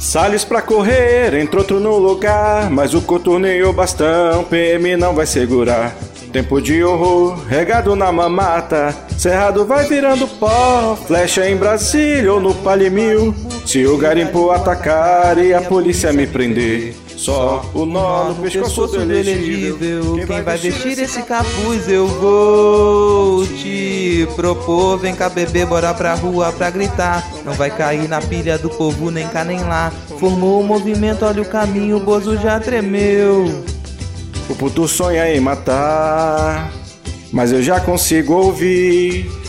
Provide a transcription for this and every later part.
Salles pra correr, entrou outro no lugar, mas o coturneio bastão, PM não vai segurar. Tempo de horror, regado na mamata, cerrado vai virando pó, flecha em Brasília ou no Palimil. Se o garimpo atacar e a polícia me prender, só o nó no pescoço do elegível. Quem vai vestir esse capuz eu vou te propor. Vem cá, bebê, bora pra rua pra gritar. Não vai cair na pilha do povo, nem cá nem lá. Formou o movimento, olha o caminho, o bozo já tremeu. O puto sonha em matar, mas eu já consigo ouvir.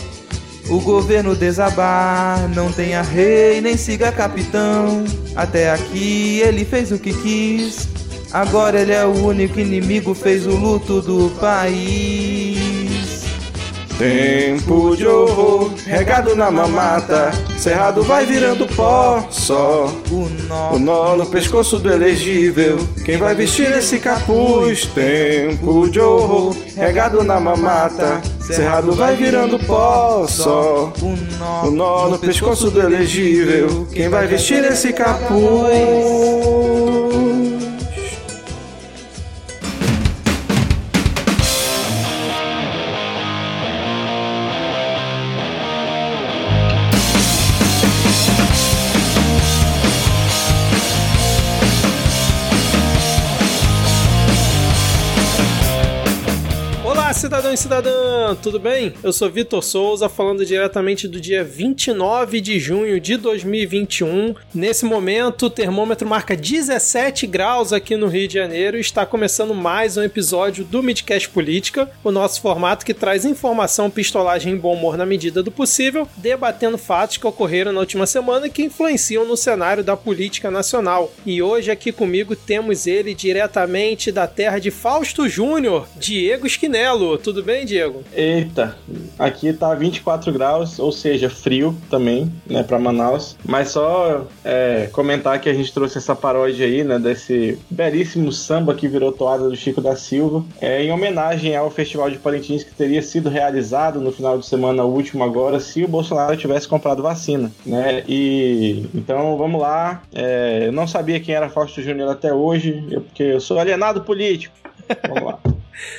O governo desabar, não tenha rei, nem siga capitão. Até aqui ele fez o que quis. Agora ele é o único inimigo, fez o luto do país. Tempo de horror, regado na mamata, cerrado vai virando pó, só O nó, o nó no pescoço do elegível. Quem vai vestir esse capuz? Tempo de horror, regado na mamata, cerrado vai virando pó, só o nó, o nó no pescoço do elegível. Quem vai vestir esse capuz? Cidadão tudo bem? Eu sou Vitor Souza, falando diretamente do dia 29 de junho de 2021. Nesse momento, o termômetro marca 17 graus aqui no Rio de Janeiro e está começando mais um episódio do Midcast Política, o nosso formato que traz informação, pistolagem e bom humor na medida do possível, debatendo fatos que ocorreram na última semana e que influenciam no cenário da política nacional. E hoje aqui comigo temos ele diretamente da terra de Fausto Júnior, Diego Esquinelo. Tudo bem, Diego? Eita, aqui tá 24 graus, ou seja, frio também, né, pra Manaus. Mas só é, comentar que a gente trouxe essa paródia aí, né, desse belíssimo samba que virou toada do Chico da Silva, é, em homenagem ao Festival de Parintins que teria sido realizado no final de semana último agora, se o Bolsonaro tivesse comprado vacina, né? E então vamos lá. É, eu não sabia quem era Fausto Júnior até hoje, porque eu sou alienado político. Vamos lá.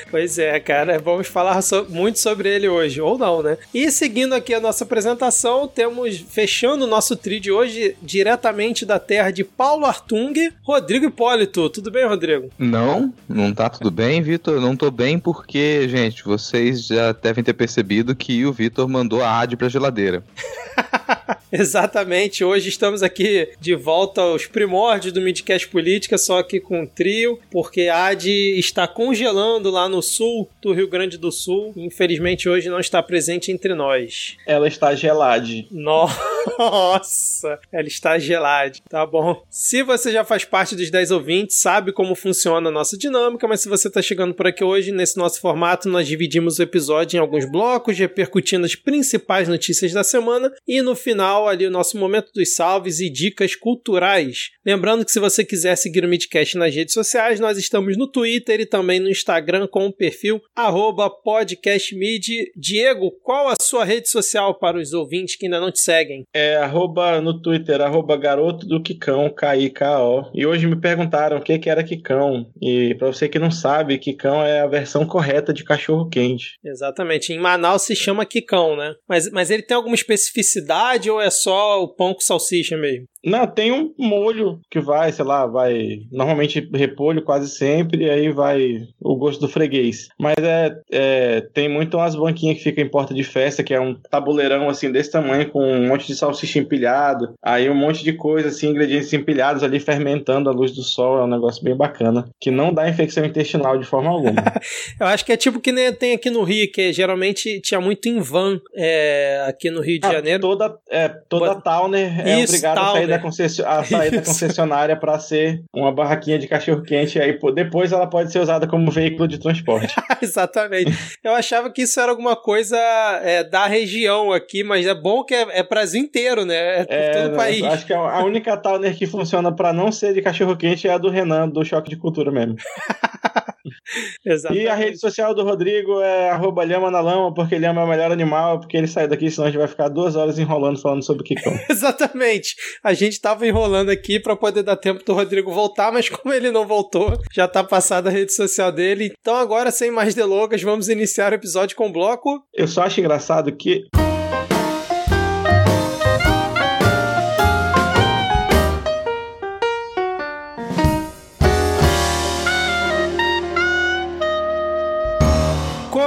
Pois é, cara, vamos falar so- muito sobre ele hoje, ou não, né? E seguindo aqui a nossa apresentação, temos, fechando o nosso trio de hoje, diretamente da terra de Paulo Artung, Rodrigo Hipólito. Tudo bem, Rodrigo? Não, não tá tudo bem, Vitor. Não tô bem porque, gente, vocês já devem ter percebido que o Vitor mandou a AD pra geladeira. Exatamente, hoje estamos aqui de volta aos primórdios do Midcast Política, só aqui com o trio, porque a AD está congelando lá no sul do Rio Grande do Sul. Infelizmente, hoje não está presente entre nós. Ela está gelada. Nossa, ela está gelada. Tá bom. Se você já faz parte dos 10 ouvintes, sabe como funciona a nossa dinâmica, mas se você está chegando por aqui hoje, nesse nosso formato, nós dividimos o episódio em alguns blocos, repercutindo as principais notícias da semana e no final ali o nosso momento dos salves e dicas culturais. Lembrando que se você quiser seguir o Midcast nas redes sociais, nós estamos no Twitter e também no Instagram com o perfil podcastmid. Diego, qual a sua rede social para os ouvintes que ainda não te seguem? É arroba no Twitter, arroba garoto do Kikão, K-I-K-O. E hoje me perguntaram o que, que era Kikão. E pra você que não sabe, Kikão é a versão correta de cachorro quente. Exatamente. Em Manaus se chama Quicão, né? Mas, mas ele tem alguma especificidade ou é só o pão com salsicha mesmo? Não, tem um molho que vai, sei lá, vai. Normalmente repolho quase sempre, e aí vai o gosto do freguês. Mas é, é tem muito umas banquinhas que ficam em porta de festa, que é um tabuleirão assim desse tamanho, com um monte de salsicha empilhado, aí um monte de coisa, assim, ingredientes empilhados ali fermentando à luz do sol. É um negócio bem bacana, que não dá infecção intestinal de forma alguma. Eu acho que é tipo que nem tem aqui no Rio, que geralmente tinha muito em van é, aqui no Rio de Ah, Janeiro. Toda, é, toda Bota- Towner é Isso, obrigada a sair. Da, concessi- a sair da Isso. concessionária para ser uma barraquinha de cachorro-quente. Aí depois ela pode ser usada como veículo de transporte. Exatamente. Eu achava que isso era alguma coisa é, da região aqui, mas é bom que é, é Brasil inteiro, né? É É, todo o país. acho que a a única Towner que funciona para não ser de cachorro-quente é a do Renan, do Choque de Cultura mesmo. e a rede social do Rodrigo é arroba lhama na lama, porque lhama é o melhor animal, porque ele sai daqui, senão a gente vai ficar duas horas enrolando falando sobre o Kikão. Exatamente. A gente tava enrolando aqui para poder dar tempo do Rodrigo voltar, mas como ele não voltou, já tá passada a rede social dele. Então agora, sem mais delongas, vamos iniciar o episódio com o bloco. Eu só acho engraçado que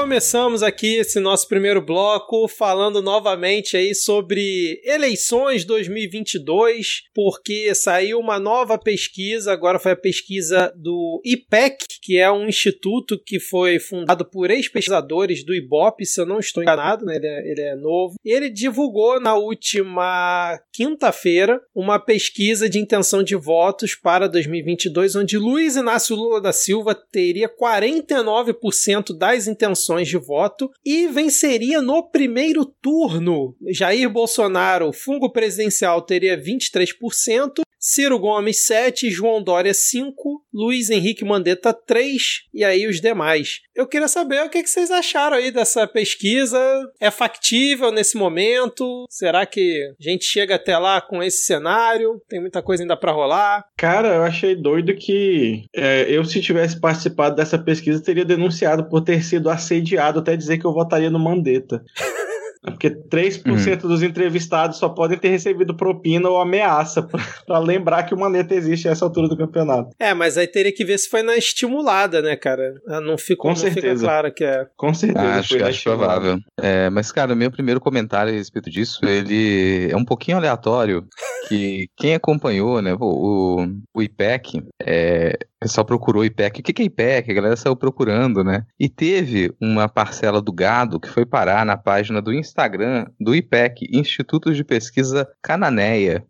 começamos aqui esse nosso primeiro bloco falando novamente aí sobre eleições 2022, porque saiu uma nova pesquisa, agora foi a pesquisa do IPEC, que é um instituto que foi fundado por ex-pesquisadores do IBOP, se eu não estou enganado, né? ele, é, ele é novo. Ele divulgou na última quinta-feira uma pesquisa de intenção de votos para 2022, onde Luiz Inácio Lula da Silva teria 49% das intenções de voto e venceria no primeiro turno. Jair Bolsonaro, fungo presidencial, teria 23%, Ciro Gomes 7, João Dória 5, Luiz Henrique Mandetta 3 e aí os demais. Eu queria saber o que vocês acharam aí dessa pesquisa. É factível nesse momento? Será que a gente chega até lá com esse cenário? Tem muita coisa ainda para rolar? Cara, eu achei doido que é, eu, se tivesse participado dessa pesquisa, teria denunciado por ter sido assediado até dizer que eu votaria no Mandetta. É porque 3% uhum. dos entrevistados só podem ter recebido propina ou ameaça para lembrar que o maneta existe a essa altura do campeonato. É, mas aí teria que ver se foi na estimulada, né, cara? Ah, não ficou, Com não certeza. fica claro que é. Com certeza. Ah, acho, acho provável. É, mas, cara, meu primeiro comentário a respeito disso, ele é um pouquinho aleatório, que quem acompanhou, né, o, o IPEC, é, o pessoal procurou IPEC. O que é IPEC? A galera saiu procurando, né? E teve uma parcela do gado que foi parar na página do Instagram do IPEC, Instituto de Pesquisa Cananeia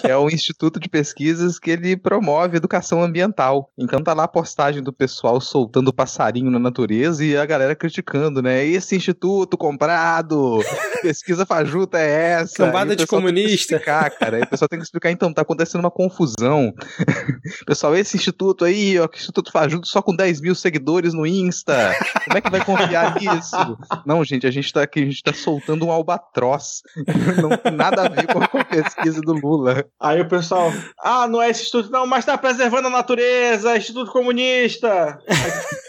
que é o instituto de pesquisas que ele promove educação ambiental. Então tá lá a postagem do pessoal soltando passarinho na natureza e a galera criticando, né? Esse instituto comprado, pesquisa fajuta é essa? Cambada de comunista. Explicar, cara. Aí o pessoal tem que explicar, então, tá acontecendo uma confusão. pessoal, esse instituto aí, ó, que instituto fajuto só com 10 mil seguidores no Insta. Como é que vai confiar nisso? Não, gente, a gente tá aqui, a gente tá soltando um albatroz. Não tem nada a ver com a pesquisa do Lula. Aí o pessoal, ah, não é esse instituto, não, mas tá preservando a natureza, Instituto Comunista.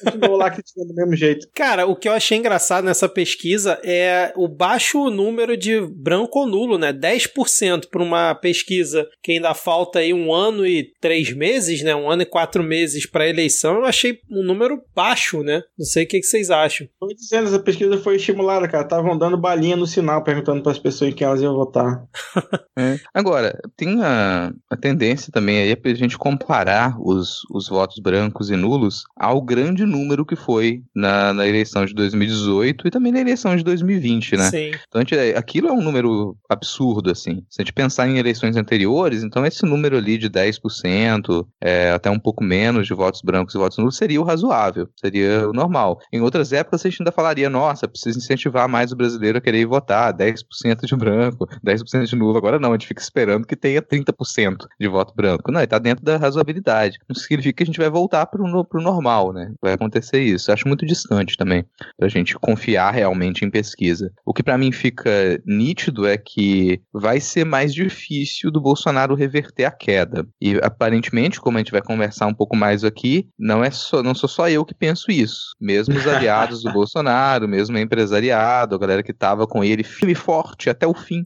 continuou lá criticando do mesmo jeito. Cara, o que eu achei engraçado nessa pesquisa é o baixo número de branco ou nulo, né? 10% para uma pesquisa que ainda falta aí um ano e três meses, né? Um ano e quatro meses para eleição. Eu achei um número baixo, né? Não sei o que, que vocês acham. Tô dizendo, essa pesquisa foi estimulada, cara. Estavam dando balinha no sinal, perguntando para as pessoas em quem elas iam votar. é. Agora, tem a, a tendência também aí para a gente comparar os, os votos brancos e nulos ao grande número que foi na, na eleição de 2018 e também na eleição de 2020, né? Sim. Então, gente, aquilo é um número absurdo, assim. Se a gente pensar em eleições anteriores, então esse número ali de 10%, é, até um pouco menos de votos brancos e votos nulos seria o razoável, seria o normal. Em outras épocas, a gente ainda falaria, nossa, precisa incentivar mais o brasileiro a querer ir votar, 10% de branco, 10% de nulo. Agora não, a gente fica esperando que tenha 30% de voto branco. Não, ele tá dentro da razoabilidade. Não significa que a gente vai voltar pro, pro normal, né? Vai acontecer isso. Acho muito distante também pra gente confiar realmente em pesquisa. O que para mim fica nítido é que vai ser mais difícil do Bolsonaro reverter a queda. E aparentemente, como a gente vai conversar um pouco mais aqui, não é só, não sou só eu que penso isso. Mesmo os aliados do Bolsonaro, mesmo o empresariado, a galera que tava com ele firme e forte até o fim,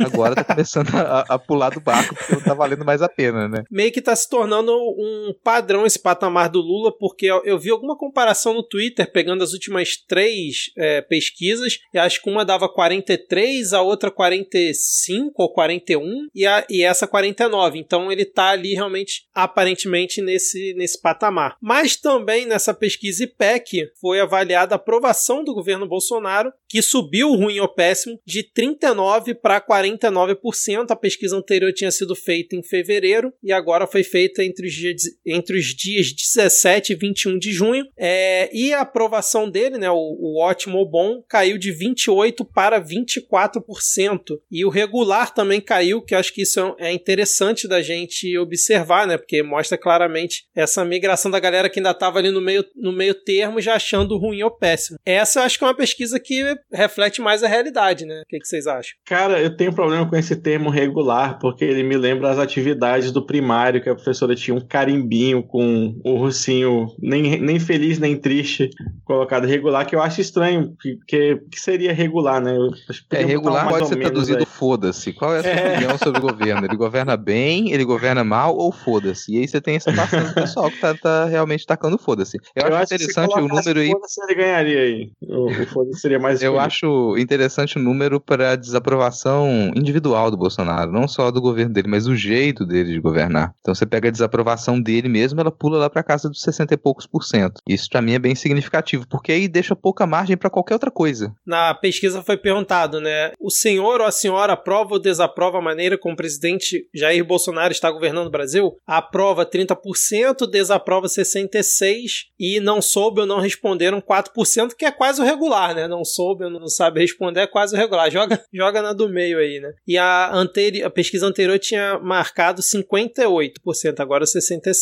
agora tá começando a, a pular do barco porque não tá valendo mais a pena, né? Meio que tá se tornando um padrão esse patamar do Lula, porque eu vi alguma comparação no Twitter pegando as últimas três é, pesquisas, e acho que uma dava 43, a outra 45 ou 41, e, a, e essa 49. Então ele tá ali realmente, aparentemente, nesse, nesse patamar. Mas também nessa pesquisa IPEC foi avaliada a aprovação do governo Bolsonaro, que subiu ruim ou péssimo de 39 para 49%. A pesquisa anterior anterior tinha sido feita em fevereiro e agora foi feita entre os dias, entre os dias 17 e 21 de junho. É, e a aprovação dele, né, o, o ótimo ou bom, caiu de 28% para 24%. E o regular também caiu, que eu acho que isso é interessante da gente observar, né? Porque mostra claramente essa migração da galera que ainda estava ali no meio, no meio termo, já achando ruim ou péssimo. Essa eu acho que é uma pesquisa que reflete mais a realidade, né? O que, que vocês acham? Cara, eu tenho problema com esse termo regular, porque ele me lembra as atividades do primário, que a professora tinha um carimbinho com o ursinho nem, nem feliz nem triste colocado regular, que eu acho estranho, que, que, seria regular, né? é, regular pode ser traduzido foda-se. Qual é a sua é. opinião sobre o governo? Ele governa bem, ele governa mal ou foda-se? E aí você tem essa parte do pessoal que tá, tá realmente tacando foda-se. Eu, eu, acho interessante o número aí. Ele ganharia aí. O, o foda-se seria mais. eu acho interessante o número para desaprovação individual do Bolsonaro, não só do governo dele, mas o jeito dele de governar. Então você pega a desaprovação dele mesmo, ela pula lá para casa dos 60 e poucos por cento. Isso para mim é bem significativo, porque aí deixa pouca margem para qualquer outra coisa. Na pesquisa foi perguntado, né? O senhor ou a senhora aprova ou desaprova a maneira como o presidente Jair Bolsonaro está governando o Brasil? Aprova 30%, desaprova 66% e não soube ou não responderam 4%, que é quase o regular, né? Não soube ou não sabe responder é quase o regular. Joga, joga na do meio aí, né? E a, anteri a pesquisa anterior tinha marcado 58%, agora 66%.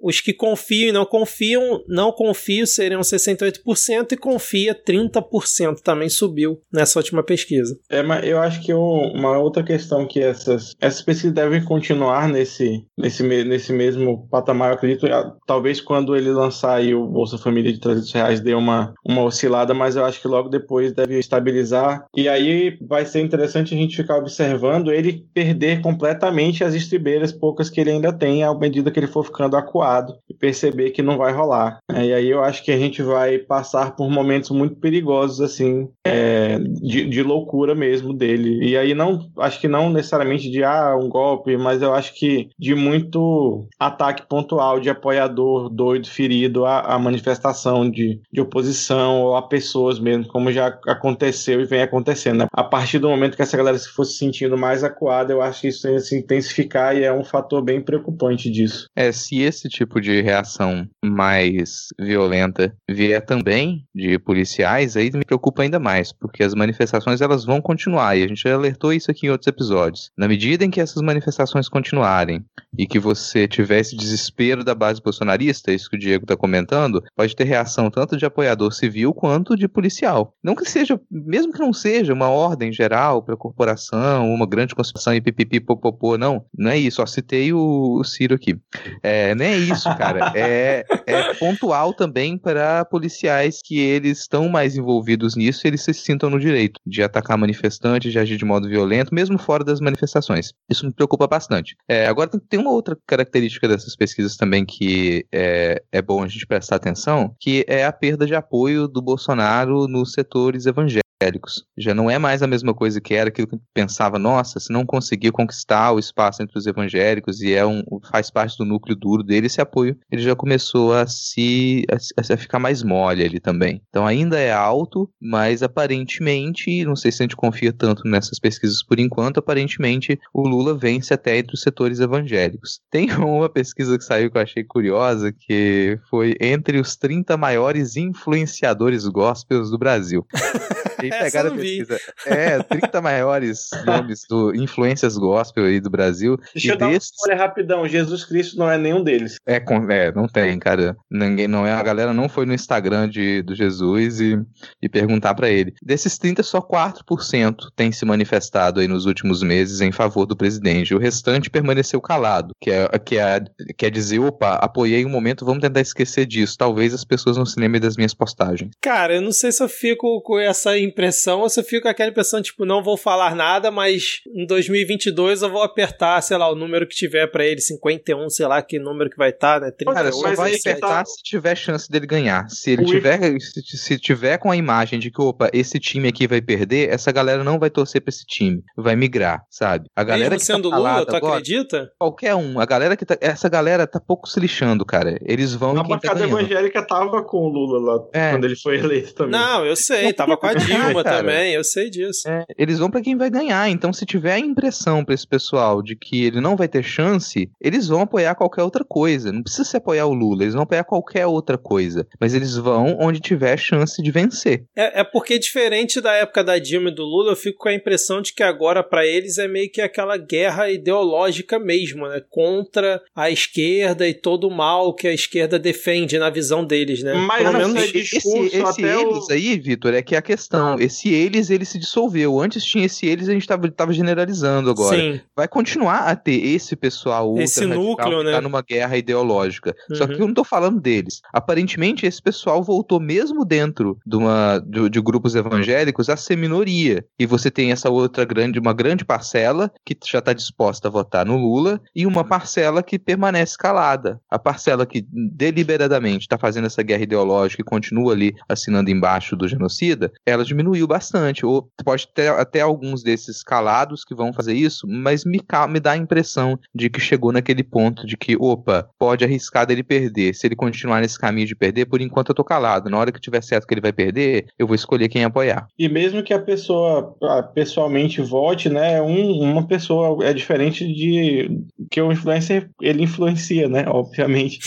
Os que confiam e não confiam, não confiam seriam 68% e confia 30% também subiu nessa última pesquisa. É, mas eu acho que uma outra questão que essas, essas pesquisas devem continuar nesse, nesse, nesse mesmo patamar, eu acredito, ah, talvez quando ele lançar aí o Bolsa Família de 300 reais dê uma, uma oscilada, mas eu acho que logo depois deve estabilizar. E aí vai ser interessante a gente ficar observando ele perder completamente as estribeiras poucas que ele ainda tem à medida que ele for ficando acuado e perceber que não vai rolar. É, e aí eu acho que a gente vai passar por momentos muito perigosos, assim, é, de, de loucura mesmo dele. E aí não, acho que não necessariamente de ah, um golpe, mas eu acho que de muito ataque pontual de apoiador doido, ferido à, manifestação de, de oposição ou a pessoas mesmo, como já aconteceu e vem acontecendo. Né? A partir do momento que essa galera se fosse sentindo mais acuada, eu acho que isso se intensificar e é um fator bem preocupante disso. É, se esse tipo de reação mais violenta vier também de policiais, aí me preocupa ainda mais, porque as manifestações elas vão continuar e a gente já alertou isso aqui em outros episódios. Na medida em que essas manifestações continuarem e que você tiver esse desespero da base bolsonarista, isso que o Diego está comentando, pode ter reação tanto de apoiador civil quanto de policial. Não que seja, mesmo que não seja uma ordem geral para a corporação, uma grande conspiração e pipipi popopô, não, não é isso. Só citei o, o Ciro aqui. É, não é isso, cara. É, é pontual também para policiais que eles estão mais envolvidos nisso, eles se sintam no direito de atacar manifestantes, de agir de modo violento, mesmo fora das manifestações. Isso me preocupa bastante. É, agora tem, tem, uma outra característica dessas pesquisas também que é, é bom a gente prestar atenção, que é a perda de apoio do Bolsonaro nos setores evangélicos evangélicos. Já não é mais a mesma coisa que era aquilo que pensava, nossa, se não conseguir conquistar o espaço entre os evangélicos e é um faz parte do núcleo duro dele, esse apoio ele já começou a se a, a ficar mais mole ali também. Então ainda é alto, mas aparentemente, não sei se a gente confia tanto nessas pesquisas por enquanto, aparentemente o Lula vence até entre os setores evangélicos. Tem uma pesquisa que saiu que eu achei curiosa, que foi entre os 30 maiores influenciadores gospels do Brasil. Bem pegada a pesquisa. É, 30 maiores nomes do influências gospel aí do Brasil. Deixa e eu dar desses... uma rapidão. Jesus Cristo não é nenhum deles. É, é, não tem, cara. Ninguém, não é, a galera não foi no Instagram de, do Jesus e, e perguntar para ele. Desses 30, só 4% tem se manifestado aí nos últimos meses em favor do presidente. O restante permaneceu calado, que é, que é, quer dizer, opa, apoiei um momento, vamos tentar esquecer disso. Talvez as pessoas não se lembrem das minhas postagens. Cara, eu não sei se eu fico com essa impressão ou se eu fico com aquela impressão, tipo, não vou falar nada, mas em 2022 eu vou apertar, sei lá, o número que tiver para ele, 51, sei lá que número que vai estar, tá, né? 30, Cara, só vai apertar tá... se tiver chance dele ganhar. Se ele tiver, se, se, tiver com a imagem de que, opa, esse time aqui vai perder, essa galera não vai torcer pra esse time, vai migrar, sabe? A galera Mesmo que tá sendo tá Lula, tu agora, acredita? Qualquer um. A galera que tá, essa galera tá pouco se lixando, cara. Eles vão A bancada tá evangélica tava com o Lula lá, é. quando ele foi eleito também. Não, eu sei, tava com a Dilma. Cara. também, eu sei disso. É, eles vão pra quem vai ganhar. Então, se tiver a impressão pra esse pessoal de que ele não vai ter chance, eles vão apoiar qualquer outra coisa. Não precisa se apoiar o Lula, eles vão apoiar qualquer outra coisa. Mas eles vão onde tiver chance de vencer. É, é porque, diferente da época da Dilma e do Lula, eu fico com a impressão de que agora, pra eles, é meio que aquela guerra ideológica mesmo, né? Contra a esquerda e todo o mal que a esquerda defende na visão deles, né? Mas Pelo não menos. sei Esse, discurso esse até o- eles aí, Vitor, é que é a questão. Esse eles, ele se dissolveu. Antes tinha esse eles, a gente tava, tava generalizando agora. Sim. Vai continuar a ter esse pessoal ultra Esse núcleo, que né? tá numa guerra ideológica. Só Uhum. que eu não tô falando deles. Aparentemente, esse pessoal voltou mesmo dentro de, uma, de, de grupos evangélicos a ser minoria. E você tem essa outra grande, uma grande parcela que já tá disposta a votar no Lula e uma parcela que permanece calada. A parcela que deliberadamente está fazendo essa guerra ideológica e continua ali assinando embaixo do genocida, ela diminuiu bastante. Ou pode ter até alguns desses calados que vão fazer isso, mas me, me dá a impressão de que chegou naquele ponto de que, opa, pode arriscar dele perder. Se ele continuar nesse caminho de perder, por enquanto eu tô calado. Na hora que tiver certo que ele vai perder, eu vou escolher quem apoiar. E mesmo que a pessoa pessoalmente vote, né? Um, uma pessoa é diferente de que o influencer ele influencia, né? Obviamente.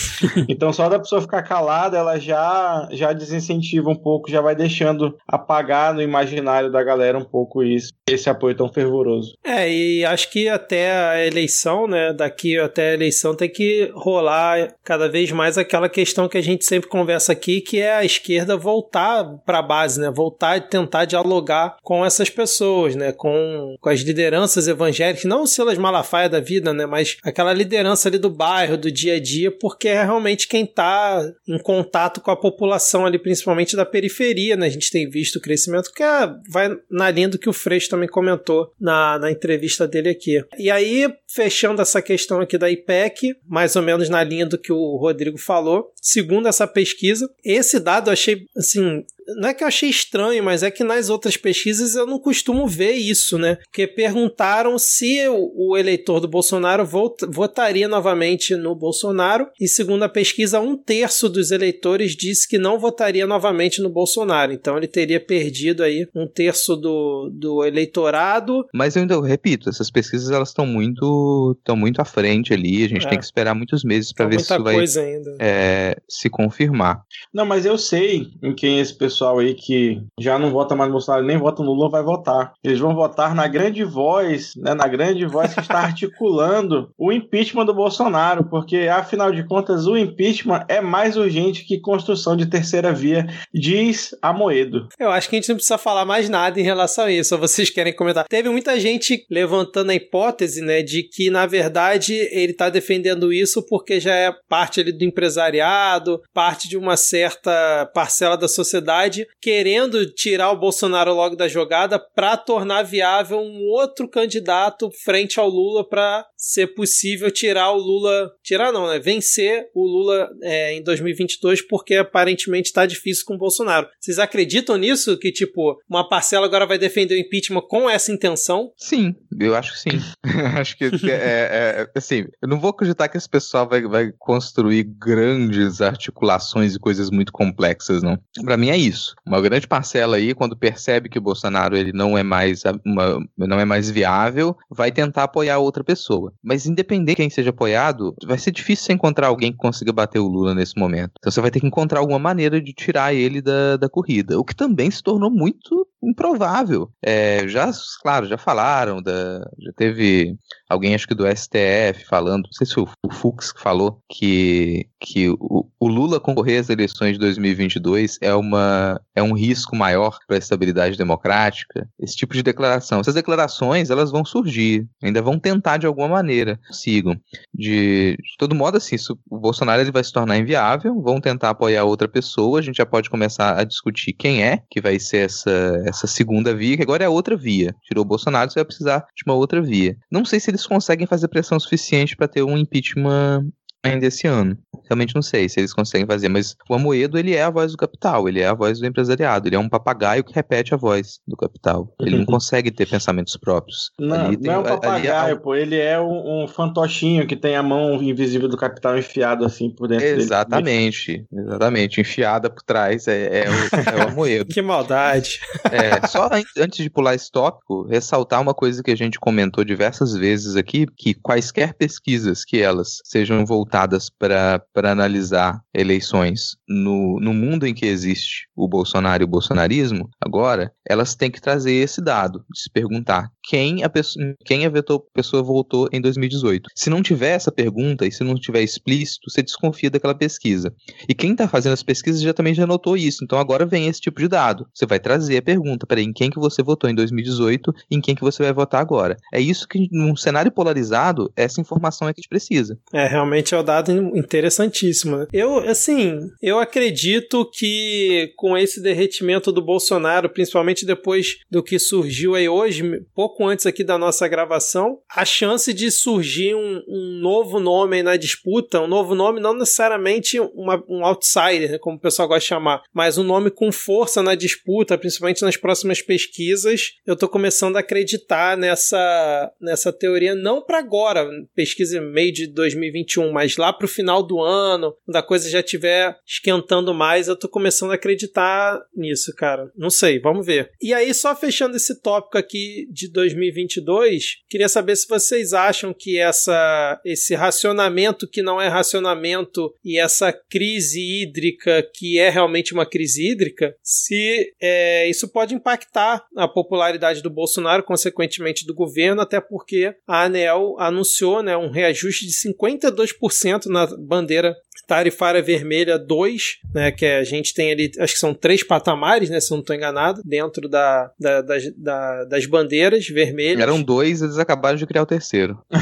então só da pessoa ficar calada, ela já já desincentiva um pouco, já vai deixando apagar no imaginário da galera um pouco isso, esse apoio tão fervoroso. É, e acho que até a eleição, né? Daqui até a eleição tem que rolar cada vez mais aquela questão que a gente sempre conversa aqui, que é a esquerda voltar para a base, né? Voltar e tentar dialogar com essas pessoas, né? Com, com as lideranças evangélicas, não o Silas Malafaia da vida, né? Mas aquela liderança ali do bairro, do dia a dia, porque é realmente quem tá em contato com a população ali, principalmente da periferia, né? A gente tem visto o crescimento que é, vai na linha do que o Freixo também comentou na, na entrevista dele aqui. E aí, fechando essa questão aqui da IPEC, mais ou menos na linha do que o Rodrigo falou, segundo essa pesquisa, esse dado eu achei, assim, não é que eu achei estranho, mas é que nas outras pesquisas eu não costumo ver isso, né? Porque perguntaram se o, eleitor do Bolsonaro vot- votaria novamente no Bolsonaro, e segundo a pesquisa, um terço dos eleitores disse que não votaria novamente no Bolsonaro. Então ele teria perdido aí um terço do, do eleitorado. Mas eu ainda repito, essas pesquisas elas estão muito, estão muito à frente ali. A gente É. tem que esperar muitos meses para Então, ver se isso vai é, se confirmar. Não, mas eu sei em quem esse pessoal aí que já não vota mais no Bolsonaro, nem vota no Lula, vai votar. Eles vão votar na grande voz, né, na grande voz que está articulando o impeachment do Bolsonaro, porque afinal de contas o impeachment é mais urgente que construção de terceira via, diz Amoedo. Eu acho que a gente não precisa falar mais nada em relação a isso, vocês querem comentar. Teve muita gente levantando a hipótese, né, de que na verdade ele tá defendendo isso porque já é parte ali do empresariado, parte de uma certa parcela da sociedade querendo tirar o Bolsonaro logo da jogada para tornar viável um outro candidato frente ao Lula para ser possível tirar o Lula, tirar não, né, vencer o Lula é, em 2022 porque aparentemente tá difícil com o Bolsonaro. Vocês acreditam nisso? Que, tipo, uma parcela agora vai defender o impeachment com essa intenção? Sim, eu acho que sim. acho que é, é- é- assim, eu não vou acreditar que esse pessoal vai, vai construir grandes articulações e coisas muito complexas, não. Pra mim é isso. Uma grande parcela aí, quando percebe que o Bolsonaro ele não é mais uma, não é mais viável, vai tentar apoiar outra pessoa. Mas independente de quem seja apoiado, vai ser difícil você encontrar alguém que consiga bater o Lula nesse momento. Então você vai ter que encontrar alguma maneira de tirar ele da, da corrida, o que também se tornou muito improvável. É, já, claro, já falaram, da, já teve alguém, acho que do STF, falando, não sei se o Fux falou, que, que o, o Lula concorrer às eleições de 2022 é, uma, é um risco maior para a estabilidade democrática. Esse tipo de declaração. Essas declarações, elas vão surgir, ainda vão tentar de alguma maneira, sigam. De, de todo modo, assim, isso, o Bolsonaro ele vai se tornar inviável, vão tentar apoiar outra pessoa, a gente já pode começar a discutir quem é que vai ser essa, essa segunda via, que agora é outra via. Tirou o Bolsonaro, você vai precisar de uma outra via. Não sei se eles conseguem fazer pressão suficiente para ter um impeachment ainda esse ano. Realmente não sei se eles conseguem fazer, mas o Amoedo, ele é a voz do capital, ele é a voz do empresariado, ele é um papagaio que repete a voz do capital. Ele não consegue ter pensamentos próprios. Não, Ali não é um ali papagaio, pô. Ele é um, um fantochinho que tem a mão invisível do capital enfiado assim por dentro dele. Exatamente, exatamente. Enfiada por trás é, é o, é o Amoedo. Que maldade. É, só an- antes de pular esse tópico, ressaltar uma coisa que a gente comentou diversas vezes aqui, que quaisquer pesquisas que elas sejam voltadas para analisar eleições no, no mundo em que existe o Bolsonaro e o bolsonarismo, agora, elas têm que trazer esse dado, de se perguntar quem a pessoa, quem a pessoa votou em 2018. Se não tiver essa pergunta e se não tiver explícito, você desconfia daquela pesquisa. E quem está fazendo as pesquisas já também já notou isso. Então agora vem esse tipo de dado. Você vai trazer a pergunta, peraí, em quem que você votou em 2018 e em quem que você vai votar agora. É isso que, num cenário polarizado, essa informação é que a gente precisa. É, realmente é um dado interessantíssimo. Eu, assim, eu acredito que com esse derretimento do Bolsonaro, principalmente depois do que surgiu aí hoje, pouco antes aqui da nossa gravação, a chance de surgir um, um novo nome na disputa, um novo nome não necessariamente uma- um outsider, né, como o pessoal gosta de chamar, mas um nome com força na disputa, principalmente nas próximas pesquisas, eu tô começando a acreditar nessa, nessa teoria, não para agora, pesquisa meio de 2021, mas lá pro final do ano, quando a coisa já estiver esquentando mais, eu tô começando a acreditar nisso, cara. Não sei, vamos ver. E aí, só fechando esse tópico aqui de 2022, queria saber se vocês acham que essa, esse racionamento que não é racionamento e essa crise hídrica que é realmente uma crise hídrica, se é, isso pode impactar a popularidade do Bolsonaro, consequentemente do governo, até porque a ANEL anunciou né, um reajuste de 52% na bandeira tarifária vermelha 2, né, que a gente tem ali, acho que são três patamares, né, se eu não estou enganado, dentro da, da- das, da- das bandeiras vermelhas. Eram dois, eles acabaram de criar o terceiro.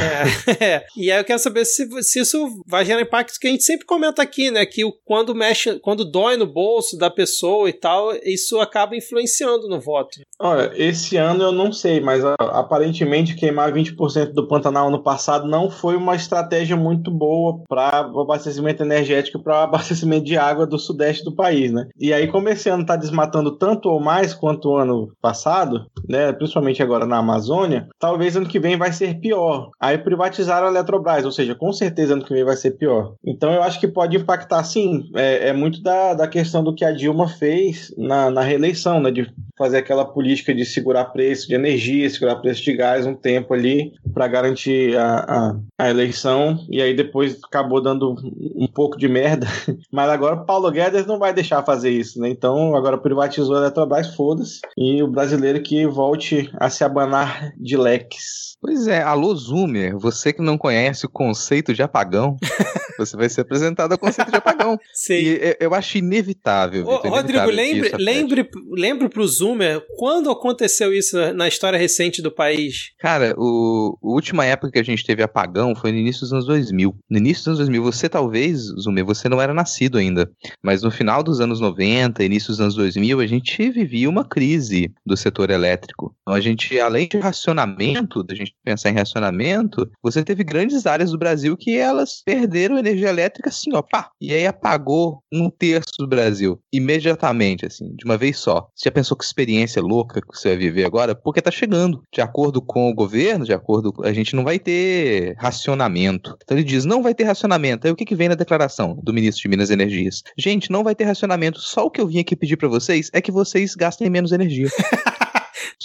É, é. E aí eu quero saber se, se isso vai gerar impacto que a gente sempre comenta aqui, né? Que quando mexe, quando dói no bolso da pessoa e tal, isso acaba influenciando no voto. Olha, esse ano eu não sei, mas aparentemente queimar 20% do Pantanal no passado não foi uma estratégia muito boa para o energético para abastecimento de água do sudeste do país, né? E aí, como esse ano está desmatando tanto ou mais quanto o ano passado, né? Principalmente agora na Amazônia, talvez ano que vem vai ser pior. Aí privatizaram a Eletrobras, ou seja, com certeza ano que vem vai ser pior. Então eu acho que pode impactar sim. É, é muito da, da questão do que a Dilma fez na, na reeleição, né? De fazer aquela política de segurar preço de energia, segurar preço de gás um tempo ali para garantir a, a, a eleição e aí depois acabou dando um pouco de merda. Mas agora o Paulo Guedes não vai deixar fazer isso, né? Então agora privatizou a Eletrobras, foda-se. E o brasileiro que volte a se abanar de leques. Pois é, alô Zoomer, você que não conhece o conceito de apagão, você vai ser apresentado ao conceito de apagão. Sim. E eu- acho inevitável. Ô, Rodrigo, inevitável lembre, isso lembre, lembre pro Zoomer quando aconteceu isso na história recente do país. Cara, o, a última época que a gente teve apagão foi no início dos anos 2000. No início dos anos 2000, você talvez, Zumer, você não era nascido ainda, mas no final dos anos 90, início dos anos 2000, a gente vivia uma crise do setor elétrico. Então a gente, além de racionamento, da gente pensar em racionamento, você teve grandes áreas do Brasil que elas perderam energia elétrica assim, ó, pá. E aí apagou um terço do Brasil, imediatamente, assim, de uma vez só. Você já pensou que experiência louca que você vai viver agora? Porque tá chegando. De acordo com o governo, de acordo com... A gente não vai ter racionamento. Então ele diz, não vai ter racionamento. Aí o que, que vem na declaração do ministro de Minas e Energias? Gente, não vai ter racionamento. Só o que eu vim aqui pedir pra vocês é que vocês gastem menos energia.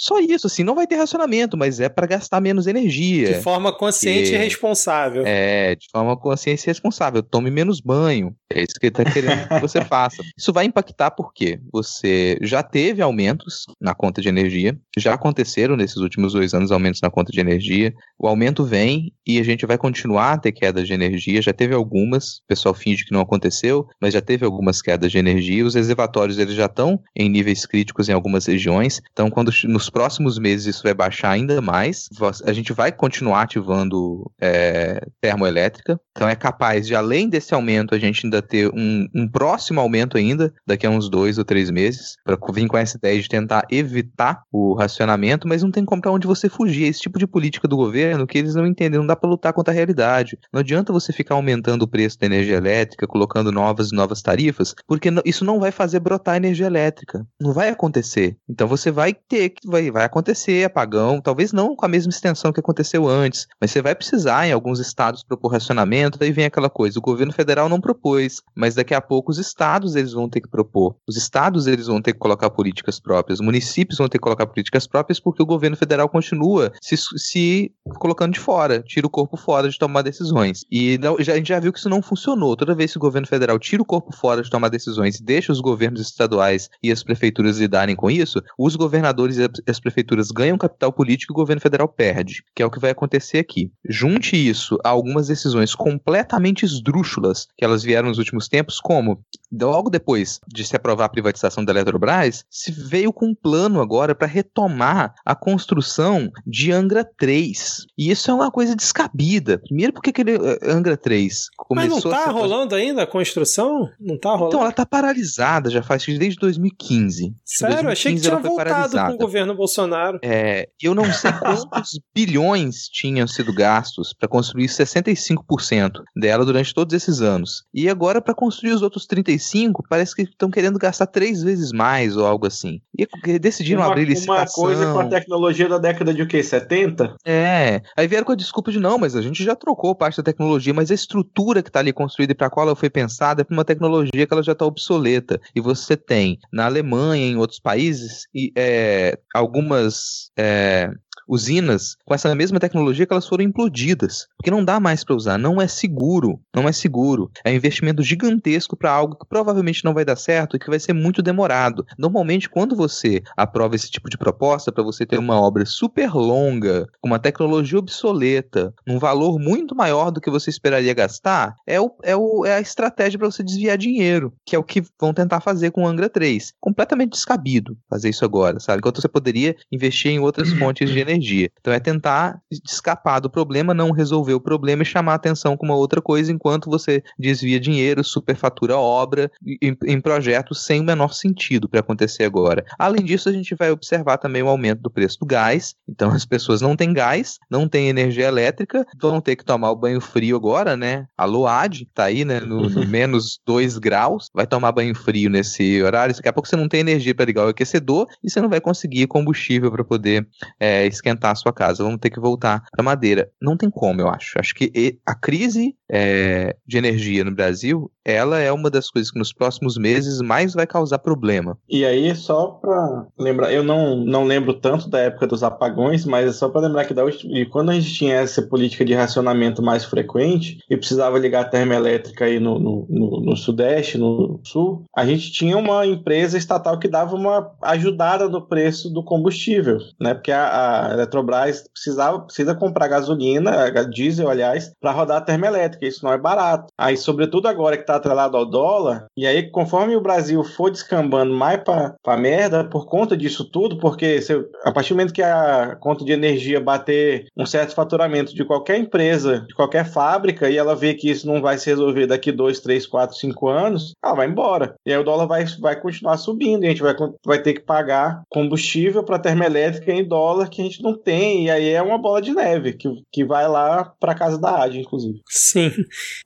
Só isso, assim, não vai ter racionamento, mas é pra gastar menos energia. De forma consciente E- e responsável. É, de forma consciência e responsável. Tome menos banho. É isso que ele tá querendo que você faça. Isso vai impactar porque você já teve aumentos na conta de energia, já aconteceram nesses últimos dois anos aumentos na conta de energia. O aumento vem e a gente vai continuar a ter quedas de energia. Já teve algumas, o pessoal finge que não aconteceu, mas já teve algumas quedas de energia. Os reservatórios eles já estão em níveis críticos em algumas regiões. Então, quando nos nos próximos meses isso vai baixar ainda mais. A gente vai continuar ativando é, termoelétrica. Então é capaz de, além desse aumento, a gente ainda ter um, um próximo aumento ainda, daqui a uns dois ou três meses, para vir com essa ideia de tentar evitar o racionamento, mas não tem como pra onde você fugir. Esse tipo de política do governo que eles não entendem, não dá para lutar contra a realidade. Não adianta você ficar aumentando o preço da energia elétrica, colocando novas e novas tarifas, porque isso não vai fazer brotar energia elétrica. Não vai acontecer. Então você vai ter que vai, vai acontecer apagão, talvez não com a mesma extensão que aconteceu antes, mas você vai precisar em alguns estados propor racionamento, daí vem aquela coisa, o governo federal não propôs, mas daqui a pouco os estados eles vão ter que propor. Os estados eles vão ter que colocar políticas próprias, os municípios vão ter que colocar políticas próprias porque o governo federal continua se, se colocando de fora, tira o corpo fora de tomar decisões. E não, já, a gente já viu que isso não funcionou. Toda vez que o governo federal tira o corpo fora de tomar decisões e deixa os governos estaduais e as prefeituras lidarem com isso, os governadores e as prefeituras ganham capital político e o governo federal perde, que é o que vai acontecer aqui. Junte isso a algumas decisões completamente esdrúxulas que elas vieram nos últimos tempos, como logo depois de se aprovar a privatização da Eletrobras, se veio com um plano agora para retomar a construção de Angra 3. E isso é uma coisa descabida. Primeiro porque aquele uh, Angra 3 começou Mas não tá a rolando ainda a construção? Não tá rolando? Então, ela tá paralisada já faz desde 2015. Sério? 2015 Achei que tinha voltado com o governo Bolsonaro. É, eu não sei quantos bilhões tinham sido gastos para construir 65% dela durante todos esses anos. E agora, para construir os outros 35%, parece que estão querendo gastar três vezes mais ou algo assim. E decidiram uma, abrir licitação. Uma coisa com a tecnologia da década de o quê? 70? É. Aí vieram com a desculpa de não, mas a gente já trocou parte da tecnologia, mas a estrutura que está ali construída e para qual ela foi pensada é para uma tecnologia que ela já está obsoleta. E você tem na Alemanha, em outros países, e, é, algumas é, usinas com essa mesma tecnologia que elas foram implodidas, porque não dá mais para usar, não é seguro, não é seguro. É um investimento gigantesco para algo que provavelmente não vai dar certo e que vai ser muito demorado. Normalmente, quando você aprova esse tipo de proposta para você ter uma obra super longa, com uma tecnologia obsoleta, num valor muito maior do que você esperaria gastar, é, o, é, o, é a estratégia para você desviar dinheiro, que é o que vão tentar fazer com o Angra 3. Completamente descabido fazer isso agora, sabe? Enquanto você poderia investir em outras fontes de energia energia. Então é tentar escapar do problema, não resolver o problema e chamar atenção com uma outra coisa enquanto você desvia dinheiro, superfatura obra em, em projetos sem o menor sentido para acontecer agora. Além disso, a gente vai observar também o aumento do preço do gás. Então as pessoas não têm gás, não têm energia elétrica, vão ter que tomar o banho frio agora, né? A Load tá aí, né? No, no menos 2 graus, vai tomar banho frio nesse horário. Daqui a pouco você não tem energia para ligar o aquecedor e você não vai conseguir combustível para poder é, esquentar esquentar a sua casa. Vamos ter que voltar para madeira. Não tem como, eu acho. Acho que a crise é, de energia no Brasil, ela é uma das coisas que nos próximos meses mais vai causar problema. E aí, só para lembrar, eu não, não lembro tanto da época dos apagões, mas é só para lembrar que da, quando a gente tinha essa política de racionamento mais frequente e precisava ligar a termoelétrica aí no, no, no, no Sudeste, no Sul, a gente tinha uma empresa estatal que dava uma ajudada no preço do combustível, né? Porque a, a Eletrobras precisava, precisa comprar gasolina, diesel, aliás, para rodar a termoelétrica. Isso não é barato. Aí, sobretudo agora que está atrelado ao dólar, e aí, conforme o Brasil for descambando mais para merda, por conta disso tudo, porque se, a partir do momento que a conta de energia bater um certo faturamento de qualquer empresa, de qualquer fábrica, e ela vê que isso não vai se resolver daqui 2, 3, 4, 5 anos, ela vai embora. E aí o dólar vai, vai continuar subindo, e a gente vai, vai ter que pagar combustível para termoelétrica em dólar que a gente não tem, e aí é uma bola de neve que, que vai lá para casa da AD, inclusive. Sim.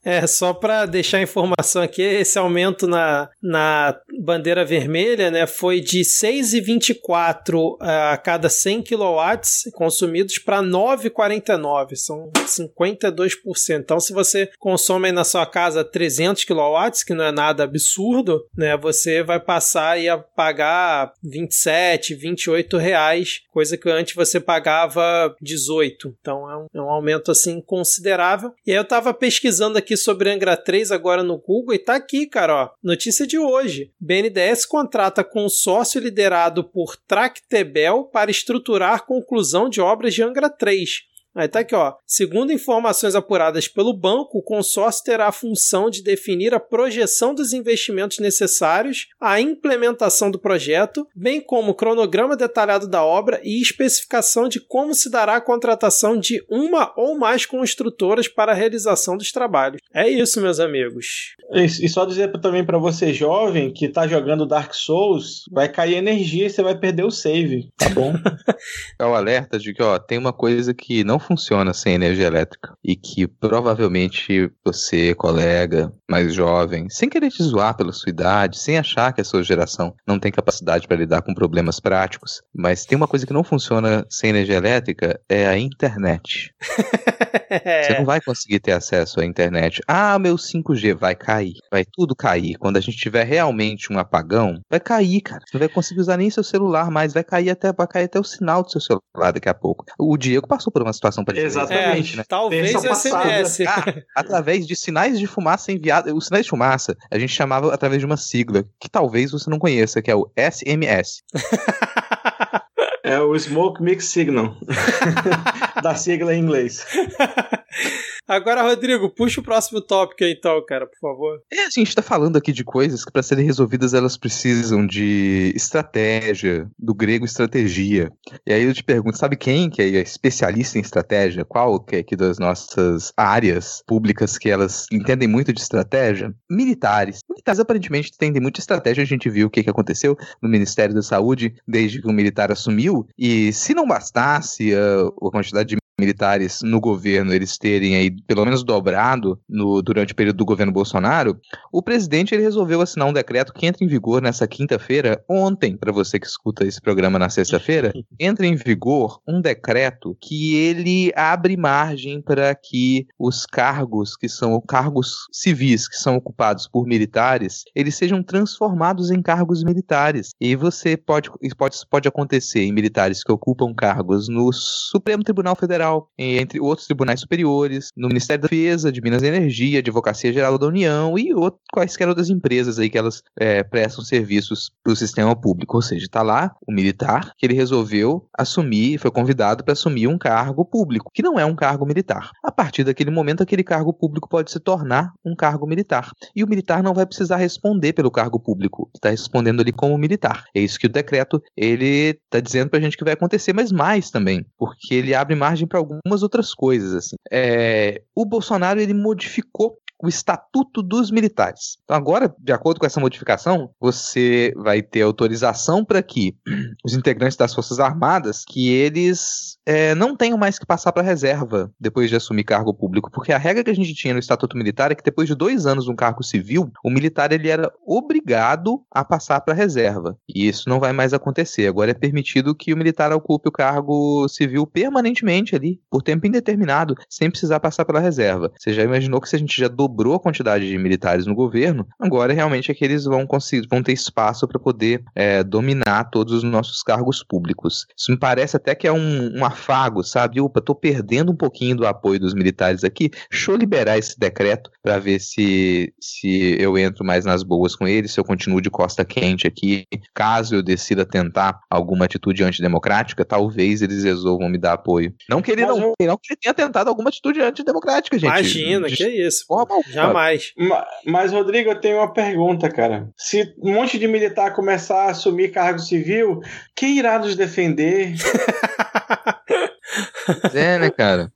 É, só para deixar a informação aqui, esse aumento na, na bandeira vermelha né, foi de 6,24 a cada 100 kW consumidos para 9,49. São 52%. Então, se você consome na sua casa 300 kW, que não é nada absurdo, né, você vai passar a pagar 27, 28 reais, coisa que antes você pagava pagava 18. Então é um, é um aumento assim considerável. E aí eu tava pesquisando aqui sobre Angra 3 agora no Google e tá aqui, cara, ó. Notícia de hoje. BNDES contrata consórcio liderado por Tractebel para estruturar conclusão de obras de Angra 3. Aí tá aqui, ó. Segundo informações apuradas pelo banco, o consórcio terá a função de definir a projeção dos investimentos necessários à implementação do projeto, bem como o cronograma detalhado da obra e especificação de como se dará a contratação de uma ou mais construtoras para a realização dos trabalhos. É isso, meus amigos. E só dizer também para você jovem que tá jogando Dark Souls, vai cair energia e você vai perder o save, tá bom? é o alerta de que, ó, tem uma coisa que não funciona sem energia elétrica e que provavelmente você, colega mais jovem, sem querer te zoar pela sua idade, sem achar que a sua geração não tem capacidade para lidar com problemas práticos, mas tem uma coisa que não funciona sem energia elétrica é a internet. Você não vai conseguir ter acesso à internet. Ah, meu 5G vai cair. Vai tudo cair. Quando a gente tiver realmente um apagão, vai cair, cara. Você não vai conseguir usar nem seu celular mais. Vai cair até, vai cair até o sinal do seu celular daqui a pouco. O Diego passou por uma situação parecida. Exatamente. É, né? Talvez SMS. Ah, através de sinais de fumaça enviados. Os sinais de fumaça a gente chamava através de uma sigla que talvez você não conheça, que é o SMS. É o Smoke Mix Signal. da sigla em inglês. Agora, Rodrigo, puxa o próximo tópico então, cara, por favor. É, a gente tá falando aqui de coisas que, para serem resolvidas, elas precisam de estratégia, do grego estratégia. E aí eu te pergunto, sabe quem que é especialista em estratégia? Qual que é aqui das nossas áreas públicas que elas entendem muito de estratégia? Militares. Militares aparentemente entendem muito de estratégia. A gente viu o que, que aconteceu no Ministério da Saúde desde que o militar assumiu. E se não bastasse a, a quantidade de militares no governo eles terem aí pelo menos dobrado no, durante o período do governo Bolsonaro, o presidente ele resolveu assinar um decreto que entra em vigor nessa quinta-feira, ontem, para você que escuta esse programa na sexta-feira, entra em vigor um decreto que ele abre margem para que os cargos que são cargos civis que são ocupados por militares, eles sejam transformados em cargos militares. E você pode pode pode acontecer em militares que ocupam cargos no Supremo Tribunal Federal Federal, entre outros tribunais superiores, no Ministério da Defesa, de Minas e Energia, Advocacia Geral da União e outro, quaisquer outras empresas aí que elas é, prestam serviços para o sistema público. Ou seja, está lá o militar que ele resolveu assumir, foi convidado para assumir um cargo público, que não é um cargo militar. A partir daquele momento, aquele cargo público pode se tornar um cargo militar. E o militar não vai precisar responder pelo cargo público, está respondendo ali como militar. É isso que o decreto ele está dizendo para a gente que vai acontecer, mas mais também, porque ele abre margem para algumas outras coisas. Assim. É, o Bolsonaro ele modificou o estatuto dos militares. Então, agora, de acordo com essa modificação, você vai ter autorização para que os integrantes das Forças Armadas que eles é, não tenham mais que passar para reserva depois de assumir cargo público, porque a regra que a gente tinha no estatuto militar é que depois de dois anos um cargo civil, o militar ele era obrigado a passar para reserva. E isso não vai mais acontecer. Agora é permitido que o militar ocupe o cargo civil permanentemente ali, por tempo indeterminado, sem precisar passar pela reserva. Você já imaginou que se a gente já dobrou dobrou a quantidade de militares no governo, agora realmente é que eles vão conseguir, vão ter espaço para poder é, dominar todos os nossos cargos públicos. Isso me parece até que é um, um afago, sabe? Opa, tô perdendo um pouquinho do apoio dos militares aqui, deixa eu liberar esse decreto para ver se, se eu entro mais nas boas com eles, se eu continuo de costa quente aqui. Caso eu decida tentar alguma atitude antidemocrática, talvez eles resolvam me dar apoio. Não que ele, não, eu... não que ele tenha tentado alguma atitude antidemocrática, gente. Imagina, de, que é isso. Jamais. Mas, Rodrigo, eu tenho uma pergunta, cara. Se um monte de militar começar a assumir cargo civil, quem irá nos defender? É, né, cara?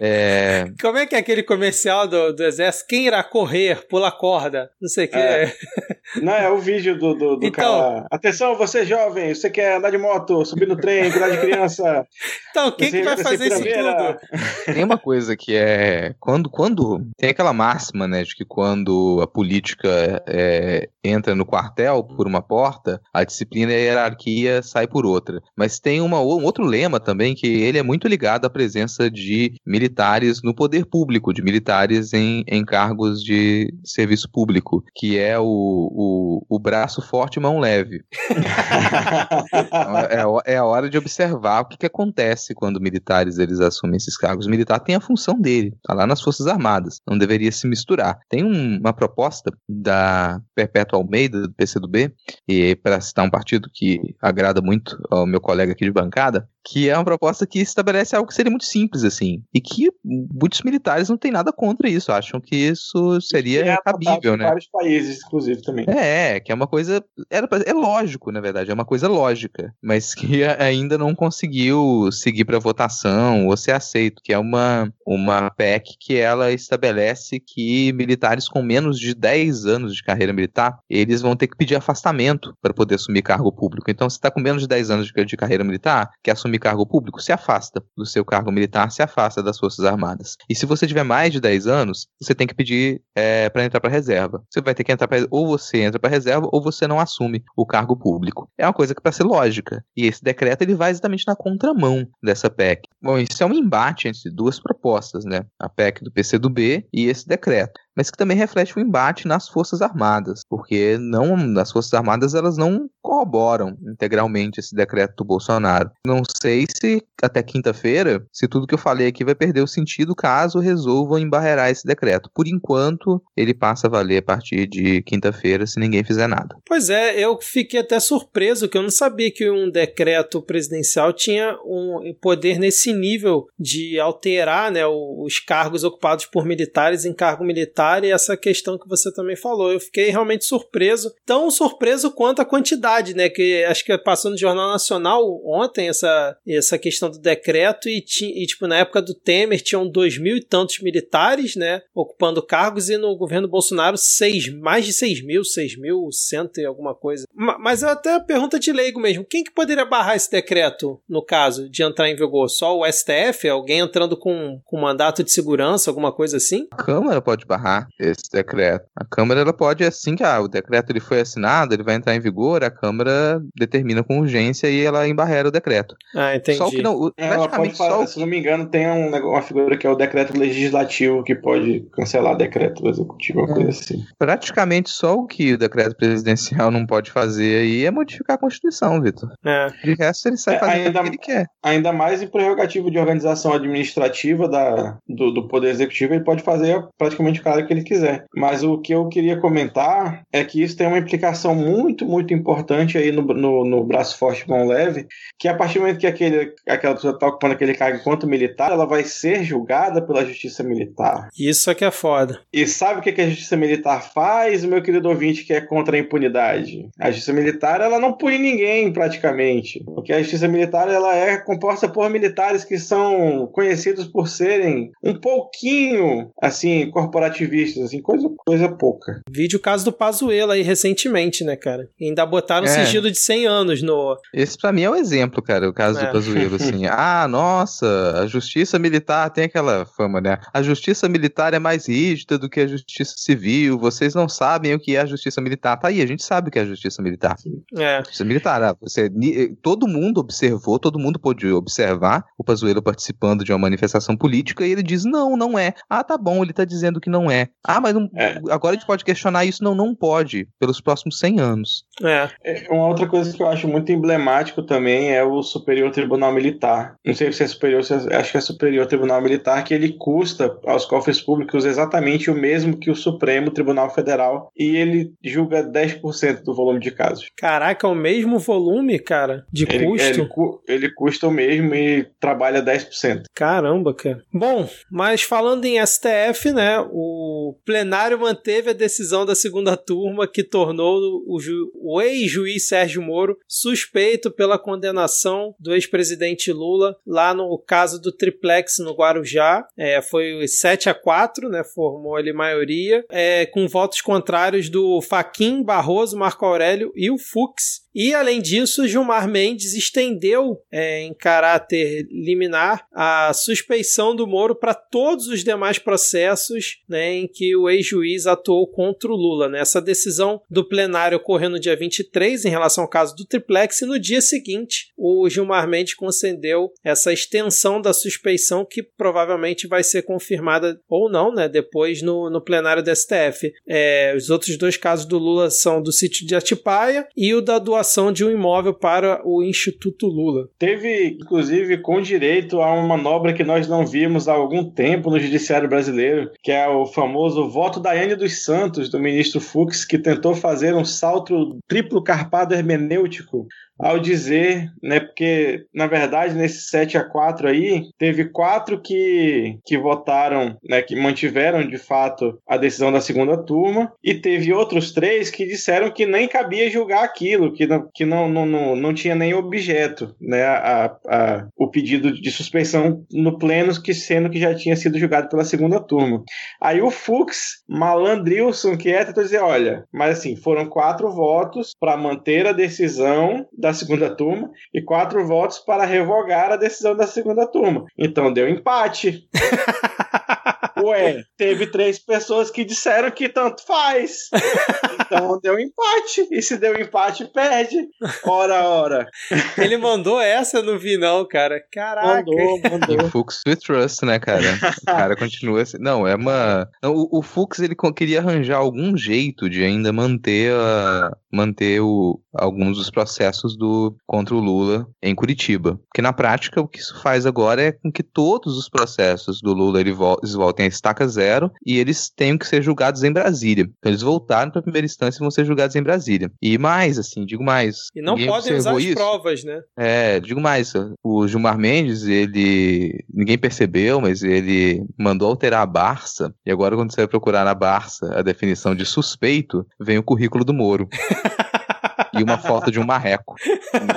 É... Como é que é aquele comercial do, do exército? Quem irá correr, pula corda? Não sei o que. É. Não, é o vídeo do, do, do então... cara. Atenção, você jovem, você quer andar de moto, subir no trem, cuidar de criança. Então, quem que vai fazer isso tudo? Tem uma coisa que é. Quando, quando. Tem aquela máxima, né, de que quando a política é, entra no quartel por uma porta, a disciplina e a hierarquia sai por outra. Mas tem uma, um outro lema também que ele é muito ligado à presença de militares no poder público, de militares em, em cargos de serviço público, que é o, o, o braço forte e mão leve. então, é, é a hora de observar o que, que acontece quando militares eles assumem esses cargos. O militar tem a função dele, tá lá nas Forças Armadas, não deveria se misturar. Tem um, uma proposta da Perpétua Almeida, do PCdoB, e para citar um partido que agrada muito ao meu colega aqui de bancada, que é uma proposta que estabelece algo que seria muito simples, assim, e que muitos militares não têm nada contra isso, acham que isso seria é cabível, né? vários países, inclusive, também. É, que é uma coisa, era, é lógico, na verdade, é uma coisa lógica, mas que ainda não conseguiu seguir para votação ou ser aceito, que é uma, uma PEC que ela estabelece que militares com menos de 10 anos de carreira militar, eles vão ter que pedir afastamento para poder assumir cargo público. Então, se está com menos de 10 anos de, de carreira militar, quer assumir cargo público, se afasta do seu cargo militar, se afasta das Forças Armadas. E se você tiver mais de 10 anos, você tem que pedir é, para entrar para reserva. Você vai ter que entrar para ou você entra para reserva ou você não assume o cargo público. É uma coisa que para ser lógica. E esse decreto ele vai exatamente na contramão dessa PEC. Bom, isso é um embate entre duas propostas, né? A PEC do PCdoB e esse decreto mas que também reflete o embate nas Forças Armadas, porque não as Forças Armadas elas não corroboram integralmente esse decreto do Bolsonaro. Não sei se até quinta-feira, se tudo que eu falei aqui vai perder o sentido caso resolvam embarrear esse decreto. Por enquanto, ele passa a valer a partir de quinta-feira, se ninguém fizer nada. Pois é, eu fiquei até surpreso que eu não sabia que um decreto presidencial tinha um poder nesse nível de alterar né, os cargos ocupados por militares em cargo militar e essa questão que você também falou. Eu fiquei realmente surpreso, tão surpreso quanto a quantidade, né? Que acho que passou no Jornal Nacional ontem essa, essa questão do decreto e, e tipo, na época do Temer tinham dois mil e tantos militares, né? Ocupando cargos e no governo Bolsonaro seis, mais de seis mil, seis mil, cento e alguma coisa. Mas até a pergunta de leigo mesmo. Quem que poderia barrar esse decreto, no caso, de entrar em vigor? Só o STF? Alguém entrando com, com mandato de segurança, alguma coisa assim? A Câmara pode barrar esse decreto. A Câmara ela pode, assim que ah, o decreto ele foi assinado, ele vai entrar em vigor, a Câmara determina com urgência e ela embarrera o decreto. Ah, entendi. Só que não, o, é, ela pode fazer, se não me engano, tem um, uma figura que é o decreto legislativo que pode cancelar decreto executivo, é. coisa assim. Praticamente só o que o decreto presidencial não pode fazer aí é modificar a Constituição, Vitor. É. De resto, ele sai é, fazendo ainda, o que ele quer. Ainda mais em prerrogativo de organização administrativa da, do, do Poder Executivo, ele pode fazer praticamente o cara que ele quiser. Mas o que eu queria comentar é que isso tem uma implicação muito, muito importante aí no, no, no braço forte mão leve, que a partir do momento que aquele, aquela pessoa está ocupando aquele cargo enquanto militar, ela vai ser julgada pela justiça militar. Isso é que é foda. E sabe o que, a justiça militar faz, meu querido ouvinte, que é contra a impunidade? A justiça militar, ela não pune ninguém, praticamente. Porque a justiça militar, ela é composta por militares que são conhecidos por serem um pouquinho, assim, corporativistas vistas, assim, coisa, coisa pouca. Vídeo caso do Pazuello aí recentemente, né, cara? E ainda botaram é. sigilo de 100 anos no... Esse pra mim é o um exemplo, cara, o caso é. do Pazuello, assim. ah, nossa, a justiça militar tem aquela fama, né? A justiça militar é mais rígida do que a justiça civil, vocês não sabem o que é a justiça militar. Tá aí, a gente sabe o que é a justiça militar. É. Justiça militar, ah, você, todo mundo observou, todo mundo pôde observar o Pazuello participando de uma manifestação política e ele diz, não, não é. Ah, tá bom, ele tá dizendo que não é. Ah, mas não, é. Agora a gente pode questionar isso. Não, não pode, pelos próximos 100 anos. É. é. Uma outra coisa que eu acho muito emblemático também é o Superior Tribunal Militar. Não sei se é superior, se é, acho que é Superior Tribunal Militar, que ele custa aos cofres públicos exatamente o mesmo que o Supremo Tribunal Federal e ele julga 10% do volume de casos. Caraca, é o mesmo volume, cara, de ele, custo? Ele, ele custa o mesmo e trabalha 10%. Caramba, cara. Bom, mas falando em STF, né, o plenário manteve a decisão da segunda turma que tornou o, o ex-juiz Sérgio Moro suspeito pela condenação do ex-presidente Lula lá no caso do triplex no Guarujá. É, foi 7 a 4, né? Formou ele maioria, é, com votos contrários do Faquim, Barroso, Marco Aurélio e o Fux. E, além disso, Gilmar Mendes estendeu, é, em caráter liminar, a suspeição do Moro para todos os demais processos né, em que o ex-juiz atuou contra o Lula. Né? Essa decisão do plenário ocorreu no dia 23, em relação ao caso do Triplex, e no dia seguinte, o Gilmar Mendes concedeu essa extensão da suspeição, que provavelmente vai ser confirmada ou não, né, depois no, no plenário do STF. É, os outros dois casos do Lula são do sítio de Atipaia e o da doação doação de um imóvel para o Instituto Lula. Teve, inclusive, com direito a uma manobra que nós não vimos há algum tempo no judiciário brasileiro, que é o famoso voto da Anne dos Santos, do ministro Fux, que tentou fazer um salto triplo zarpado hermenêutico ao dizer, né, porque na verdade nesse 7 a 4 aí, teve quatro que, que votaram, né, que mantiveram de fato a decisão da segunda turma, e teve outros três que disseram que nem cabia julgar aquilo, que não, que não, não, não, não tinha nem objeto, né, a, a, o pedido de suspensão no pleno, que sendo que já tinha sido julgado pela segunda turma. Aí o Fux, malandrilson, que é, tentou dizer, olha, mas assim, foram quatro votos para manter a decisão da segunda turma e quatro votos para revogar a decisão da segunda turma. Então deu empate. Ué, teve três pessoas que disseram que tanto faz. Então deu empate. E se deu empate, perde. Ora, ora. Ele mandou essa, eu não vi, não, cara. Caraca. Mandou, mandou. E Fux we trust, né, cara? O cara continua assim. Não, é uma. O, o Fux ele queria arranjar algum jeito de ainda manter a, manter o, alguns dos processos do contra o Lula em Curitiba. Porque na prática o que isso faz agora é com que todos os processos do Lula eles voltem a estaca zero e eles tenham que ser julgados em Brasília. Então eles voltaram para a primeira instância e vão ser julgados em Brasília. E mais, assim, digo mais. E não podem usar as provas, né? É, digo mais. O Gilmar Mendes, ele. Ninguém percebeu, mas ele mandou alterar a Barça. E agora, quando você vai procurar na Barça a definição de suspeito, vem o currículo do Moro. e uma foto de um marreco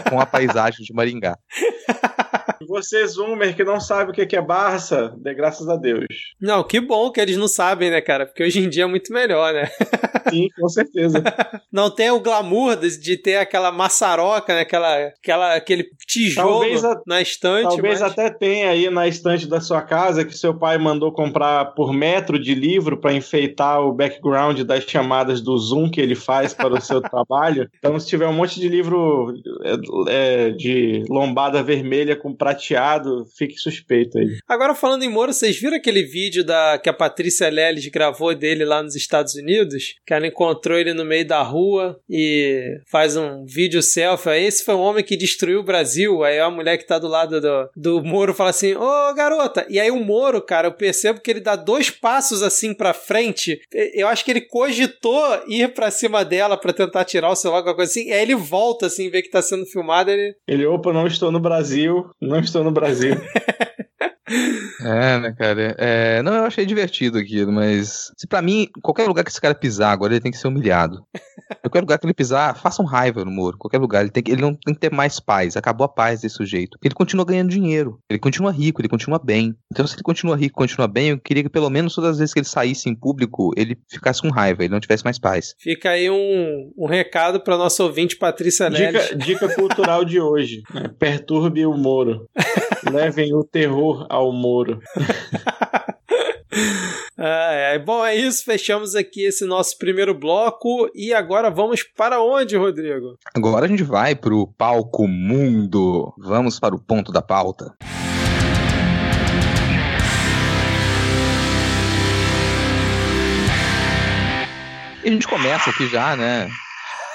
com a paisagem de Maringá. Você, Zoomer, que não sabe o que é Barça, dê graças a Deus. Não, que bom que eles não sabem, né, cara? Porque hoje em dia é muito melhor, né? Sim, com certeza. Não tem o glamour de ter aquela maçaroca, né? Aquela, aquela, aquele tijolo a, na estante. Talvez mas... até tenha aí na estante da sua casa que seu pai mandou comprar por metro de livro para enfeitar o background das chamadas do Zoom que ele faz para o seu trabalho. Então, se tiver um monte de livro é, é, de lombada vermelha com prateado, fique suspeito aí. Agora, falando em Moro, vocês viram aquele vídeo da, que a Patrícia Leles gravou dele lá nos Estados Unidos? Que ela encontrou ele no meio da rua e faz um vídeo selfie. Esse foi um homem que destruiu o Brasil. Aí a mulher que tá do lado do, do Moro fala assim: Ô oh, garota! E aí o Moro, cara, eu percebo que ele dá dois passos assim pra frente. Eu acho que ele cogitou ir pra cima dela para tentar tirar o celular, alguma coisa assim. E aí ele volta assim, vê que tá sendo filmado. Ele, ele opa, não estou no Brasil, não estou no Brasil. É, né, cara? É, não, eu achei divertido aquilo, mas. Se para mim, qualquer lugar que esse cara pisar agora, ele tem que ser humilhado. Qualquer lugar que ele pisar, faça um raiva no Moro. Qualquer lugar. Ele, tem que, ele não tem que ter mais paz. Acabou a paz desse sujeito. Ele continua ganhando dinheiro. Ele continua rico, ele continua bem. Então, se ele continua rico, continua bem, eu queria que pelo menos todas as vezes que ele saísse em público, ele ficasse com raiva, ele não tivesse mais paz. Fica aí um, um recado para nosso ouvinte Patrícia Neves. Dica, dica cultural de hoje: né? perturbe o Moro. Levem o terror ao Moro. é. Bom, é isso. Fechamos aqui esse nosso primeiro bloco. E agora vamos para onde, Rodrigo? Agora a gente vai para o palco mundo. Vamos para o ponto da pauta. E a gente começa aqui já, né?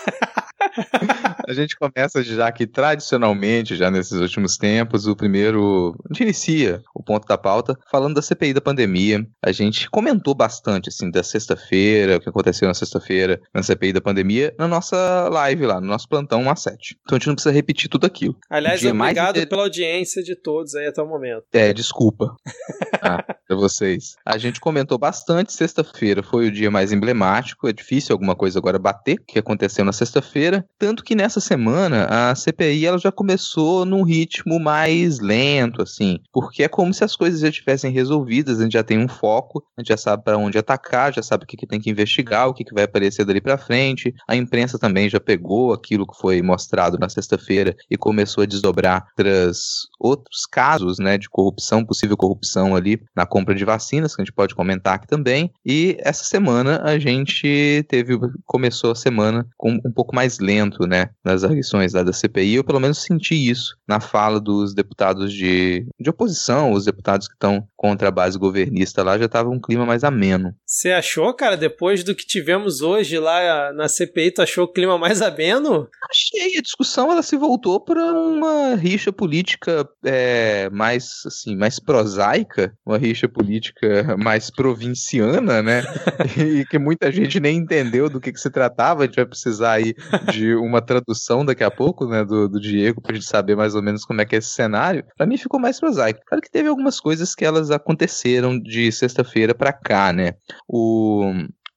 a gente começa já que tradicionalmente, já nesses últimos tempos, o primeiro. A gente inicia o ponto da pauta falando da CPI da pandemia. A gente comentou bastante, assim, da sexta-feira, o que aconteceu na sexta-feira na CPI da pandemia, na nossa live lá, no nosso plantão 1 a 7. Então a gente não precisa repetir tudo aquilo. Aliás, obrigado pela audiência de todos aí até o momento. É, desculpa. ah, pra vocês. A gente comentou bastante. Sexta-feira foi o dia mais emblemático. É difícil alguma coisa agora bater o que aconteceu na sexta-feira. Tanto que nessa semana a CPI ela já começou num ritmo mais lento, assim, porque é como se as coisas já estivessem resolvidas, a gente já tem um foco, a gente já sabe para onde atacar, já sabe o que, que tem que investigar, o que, que vai aparecer dali para frente. A imprensa também já pegou aquilo que foi mostrado na sexta-feira e começou a desdobrar outras, outros casos, né, de corrupção, possível corrupção ali na compra de vacinas, que a gente pode comentar aqui também. E essa semana a gente teve começou a semana com um pouco mais lento, né, nas arguições da CPI, eu pelo menos senti isso na fala dos deputados de, de oposição, os deputados que estão contra a base governista lá, já estava um clima mais ameno. Você achou, cara, depois do que tivemos hoje lá na CPI, tu achou o clima mais ameno? achei. A discussão ela se voltou para uma rixa política é, mais assim, mais prosaica, uma rixa política mais provinciana, né? e que muita gente nem entendeu do que, que se tratava. A gente vai precisar aí de uma tradução daqui a pouco, né, do, do Diego, pra gente saber mais ou menos como é que é esse cenário. Para mim ficou mais prosaico. Claro que teve algumas coisas que elas aconteceram de sexta-feira para cá, né? O,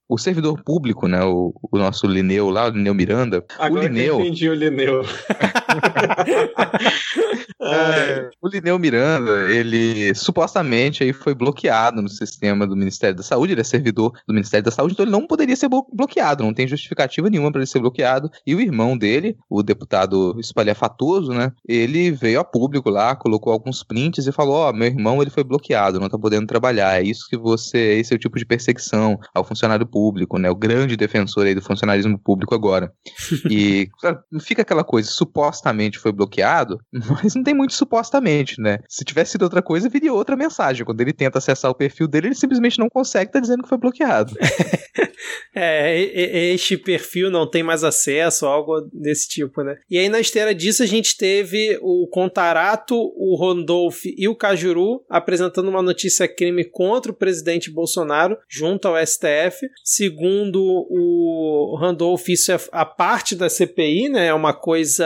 o servidor público, né, o, o nosso Lineu lá, o Lineu Miranda. Agora o Lineu. que entendi o Lineu. É, o Lineu Miranda, ele supostamente aí foi bloqueado no sistema do Ministério da Saúde, ele é servidor do Ministério da Saúde, então ele não poderia ser bloqueado, não tem justificativa nenhuma para ele ser bloqueado. E o irmão dele, o deputado espalhafatoso, né, ele veio a público lá, colocou alguns prints e falou: Ó, oh, meu irmão ele foi bloqueado, não tá podendo trabalhar. É isso que você, esse é o tipo de perseguição ao funcionário público, né, o grande defensor aí do funcionarismo público agora. E fica aquela coisa, supostamente foi bloqueado, mas não tem muito supostamente, né? Se tivesse sido outra coisa, viria outra mensagem. Quando ele tenta acessar o perfil dele, ele simplesmente não consegue, tá dizendo que foi bloqueado. é, este perfil não tem mais acesso, algo desse tipo, né? E aí, na esteira disso, a gente teve o Contarato, o Rondolph e o Cajuru apresentando uma notícia crime contra o presidente Bolsonaro junto ao STF. Segundo o Randolph, isso é a parte da CPI, né? É uma coisa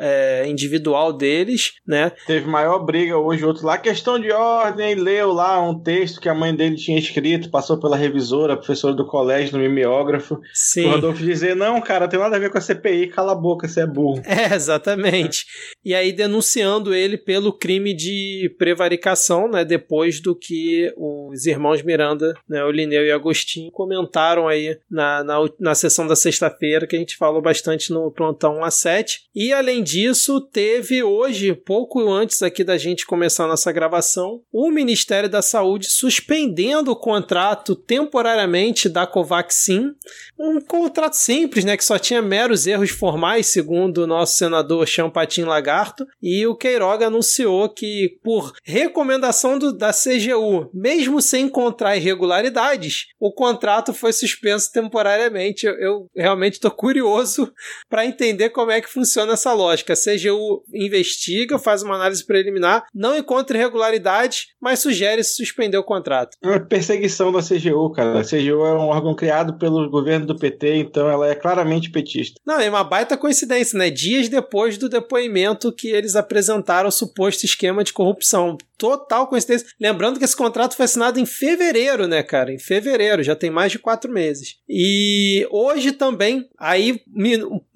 é, individual deles, né? Teve maior briga hoje, outro lá, questão de ordem, leu lá um texto que a mãe dele tinha escrito, passou pela revisora, professora do colégio, no mimeógrafo. Sim. O Rodolfo dizer, não, cara, tem nada a ver com a CPI, cala a boca, você é burro. É, exatamente. E aí denunciando ele pelo crime de prevaricação, né? Depois do que os irmãos Miranda, né, o Lineu e Agostinho, comentaram aí na, na, na sessão da sexta-feira, que a gente falou bastante no plantão A7. E além disso, teve hoje, pouco antes aqui da gente começar a nossa gravação, o Ministério da Saúde suspendendo o contrato temporariamente da Covaxin, um contrato simples, né, que só tinha meros erros formais, segundo o nosso senador Champatin Lagarto, e o Queiroga anunciou que por recomendação do, da CGU, mesmo sem encontrar irregularidades, o contrato foi suspenso temporariamente. Eu, eu realmente estou curioso para entender como é que funciona essa lógica. A CGU investiga, faz uma análise preliminar, não encontra irregularidades, mas sugere suspender o contrato. É uma perseguição da CGU, cara. A CGU é um órgão criado pelo governo do PT, então ela é claramente petista. Não, é uma baita coincidência, né? Dias depois do depoimento que eles apresentaram o suposto esquema de corrupção total coincidência. Lembrando que esse contrato foi assinado em fevereiro, né, cara? Em fevereiro, já tem mais de quatro meses. E hoje também, aí,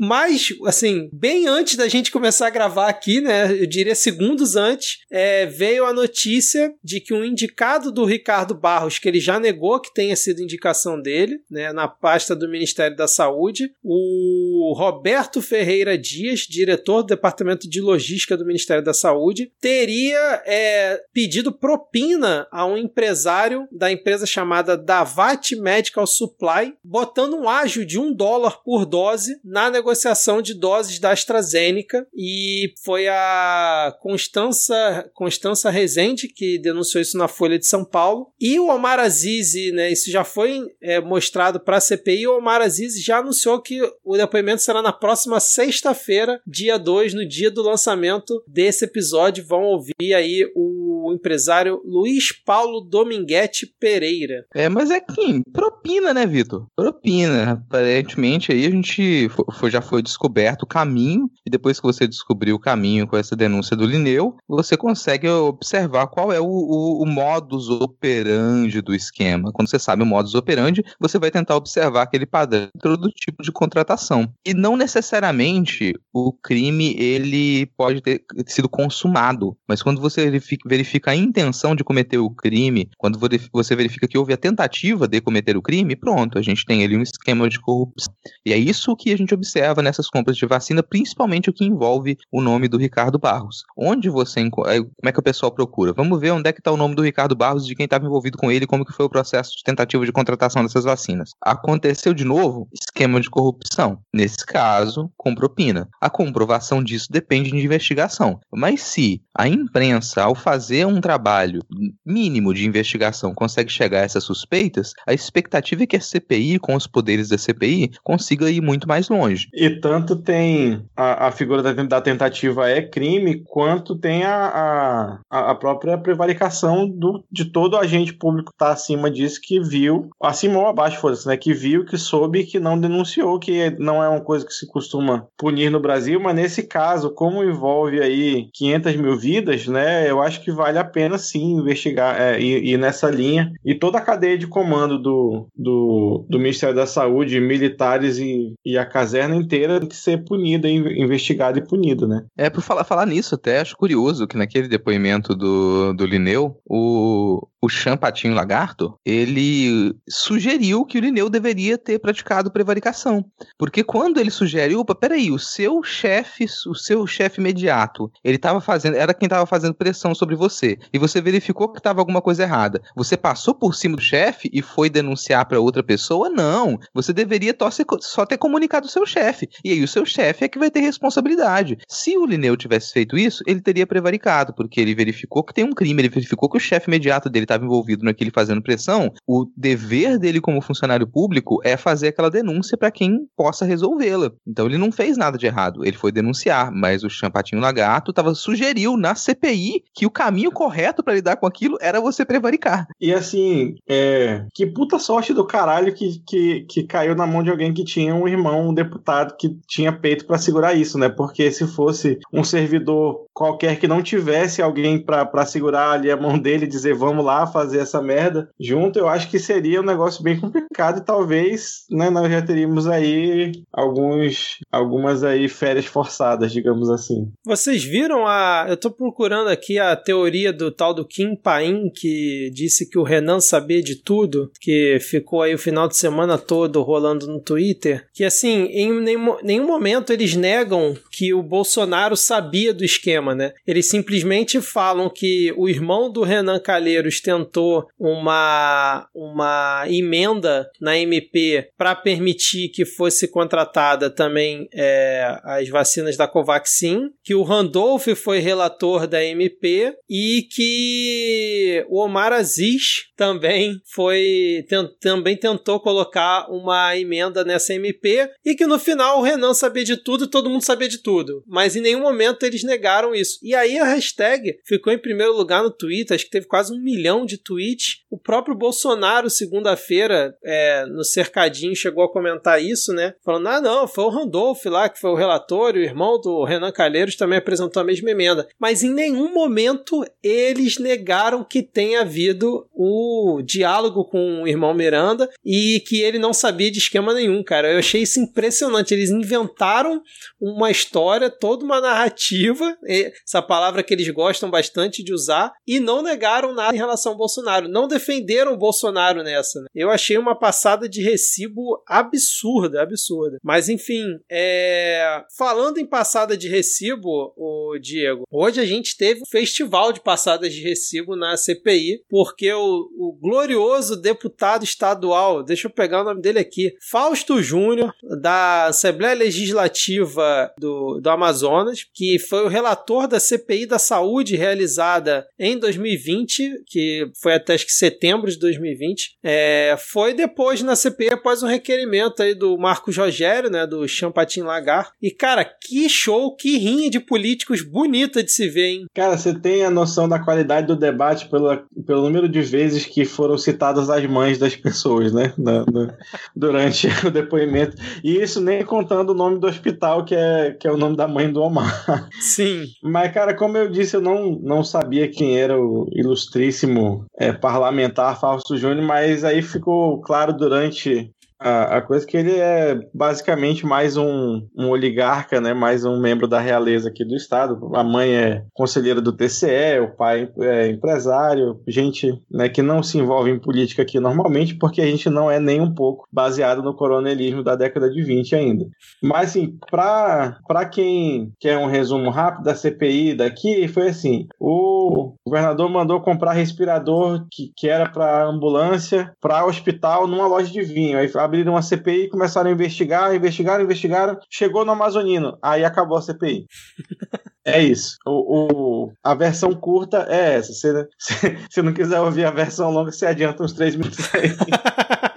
mais, assim, bem antes da gente começar a gravar aqui, né, eu diria segundos antes, é, veio a notícia de que um indicado do Ricardo Barros, que ele já negou que tenha sido indicação dele, né, na pasta do Ministério da Saúde, o Roberto Ferreira Dias, diretor do Departamento de Logística do Ministério da Saúde, teria é, pedido propina a um empresário da empresa chamada Davat Medical Supply, botando um ágio de um dólar por dose na negociação de doses da AstraZeneca. E foi a Constança, Constança Rezende que denunciou isso na Folha de São Paulo. E o Omar Aziz, né, isso já foi é, mostrado para a CPI. O Omar Aziz já anunciou que o depoimento será na próxima sexta-feira, dia 2, no dia do lançamento desse episódio. Vão ouvir aí o o empresário Luiz Paulo Dominguete Pereira. É, mas é que propina, né, Vitor? Propina. Aparentemente aí a gente foi, já foi descoberto o caminho, e depois que você descobriu o caminho com essa denúncia do Lineu, você consegue observar qual é o, o, o modus operandi do esquema. Quando você sabe o modus operandi, você vai tentar observar aquele padrão do tipo de contratação. E não necessariamente o crime ele pode ter sido consumado, mas quando você verifica a intenção de cometer o crime, quando você verifica que houve a tentativa de cometer o crime, pronto, a gente tem ali um esquema de corrupção. E é isso que a gente observa nessas compras de vacina, principalmente o que envolve o nome do Ricardo Barros. Onde você como é que o pessoal procura? Vamos ver onde é que está o nome do Ricardo Barros, de quem estava envolvido com ele, como que foi o processo de tentativa de contratação dessas vacinas. Aconteceu de novo esquema de corrupção. Nesse caso, com propina. A comprovação disso depende de investigação. Mas se a imprensa, ao fazer fazer um trabalho mínimo de investigação consegue chegar a essas suspeitas, a expectativa é que a CPI, com os poderes da CPI, consiga ir muito mais longe. E tanto tem a, a figura da, da, tentativa é crime, quanto tem a, a, a própria prevaricação do, de todo agente público que está acima disso, que viu, acima ou abaixo, foda-se, né? Que viu, que soube, que não denunciou, que não é uma coisa que se costuma punir no Brasil, mas nesse caso, como envolve aí 500 mil vidas, né? Eu acho que vale a pena sim investigar é, ir, ir nessa linha. E toda a cadeia de comando do, do, do Ministério da Saúde, militares e, e a caserna inteira tem que ser punida, investigada e punida, né? É, por falar, falar nisso, até acho curioso que naquele depoimento do, do Lineu, o, o Champatinho Lagarto, ele sugeriu que o Lineu deveria ter praticado prevaricação. Porque quando ele sugere, opa, peraí, o seu chefe, o seu chefe imediato, ele estava fazendo, era quem estava fazendo pressão sobre você, e você verificou que estava alguma coisa errada. Você passou por cima do chefe e foi denunciar para outra pessoa? Não. Você deveria só ter comunicado o seu chefe. E aí o seu chefe é que vai ter responsabilidade. Se o Lineu tivesse feito isso, ele teria prevaricado, porque ele verificou que tem um crime, ele verificou que o chefe imediato dele estava envolvido naquele fazendo pressão. O dever dele como funcionário público é fazer aquela denúncia para quem possa resolvê-la. Então ele não fez nada de errado, ele foi denunciar, mas o Champatinho Lagarto tava, sugeriu na CPI que o caminho correto para lidar com aquilo era você prevaricar. E assim, é, que puta sorte do caralho que, que, que caiu na mão de alguém que tinha um irmão, um deputado que tinha peito para segurar isso, né? Porque se fosse um servidor qualquer que não tivesse alguém para segurar ali a mão dele e dizer vamos lá fazer essa merda junto, eu acho que seria um negócio bem complicado e talvez né, nós já teríamos aí alguns algumas aí férias forçadas, digamos assim. Vocês viram a. Eu tô procurando aqui a teoria do tal do Kim Paim, que disse que o Renan sabia de tudo, que ficou aí o final de semana todo rolando no Twitter. Que assim, em nenhum, nenhum momento eles negam que o Bolsonaro sabia do esquema, né? Eles simplesmente falam que o irmão do Renan Calheiros tentou uma, uma emenda na MP para permitir que fosse contratada também é, as vacinas da Covaxin, que o Randolph foi relator da MP e que o Omar Aziz também foi também tentou colocar uma emenda nessa MP e que no final o Renan sabia de tudo e todo mundo sabia de tudo. Mas em nenhum momento eles negaram isso. E aí a hashtag ficou em primeiro lugar no Twitter, acho que teve quase um milhão de tweets. O próprio Bolsonaro, segunda-feira, é, no cercadinho, chegou a comentar isso, né? Falando: ah, não, foi o Randolph lá que foi o relator, o irmão do Renan Calheiros também apresentou a mesma emenda. Mas em nenhum momento eles negaram que tenha havido o diálogo com o irmão Miranda e que ele não sabia de esquema nenhum, cara. Eu achei isso impressionante. Eles inventaram uma história, toda uma narrativa, essa palavra que eles gostam bastante de usar, e não negaram nada em relação ao Bolsonaro. Não defenderam o Bolsonaro nessa. Né? Eu achei uma passada de recibo absurda, absurda. Mas enfim, é... falando em passada de recibo, o Diego, hoje a gente teve um festival de passadas de recibo na CPI, porque o, o glorioso deputado estadual, deixa eu pegar o nome dele aqui, Fausto Júnior, da Assembleia Legislativa do, do Amazonas, que foi o relator da CPI da Saúde realizada em 2020, que foi até acho que setembro de 2020, é, foi depois na CPI após um requerimento aí do Marcos Rogério, né, do Champatin Lagar. E cara, que show, que rinha de políticos bonita de se ver, hein? Cara, você tem a noção da qualidade do debate pela, pelo número de vezes que foram citadas as mães das pessoas, né, na, na, durante o depoimento. E isso nem contando o nome do hospital, que é, que é o nome da mãe do Omar. Sim. Mas, cara, como eu disse, eu não, não sabia quem era o ilustríssimo é, parlamentar Fausto Júnior, mas aí ficou claro durante a, a coisa é que ele é basicamente mais um, um oligarca, né? Mais um membro da realeza aqui do estado. A mãe é conselheira do TCE, o pai é empresário, gente né, que não se envolve em política aqui normalmente, porque a gente não é nem um pouco baseado no coronelismo da década de 20 ainda. Mas, assim, para quem quer um resumo rápido da CPI daqui, foi assim: o governador mandou comprar respirador que, que era para ambulância, para hospital, numa loja de vinho. Aí abriram uma CPI, começaram a investigar, investigaram, investigaram, chegou no Amazonino, aí acabou a CPI. É isso. O, o, a versão curta é essa. Se, se, se não quiser ouvir a versão longa, você adianta uns três minutos aí.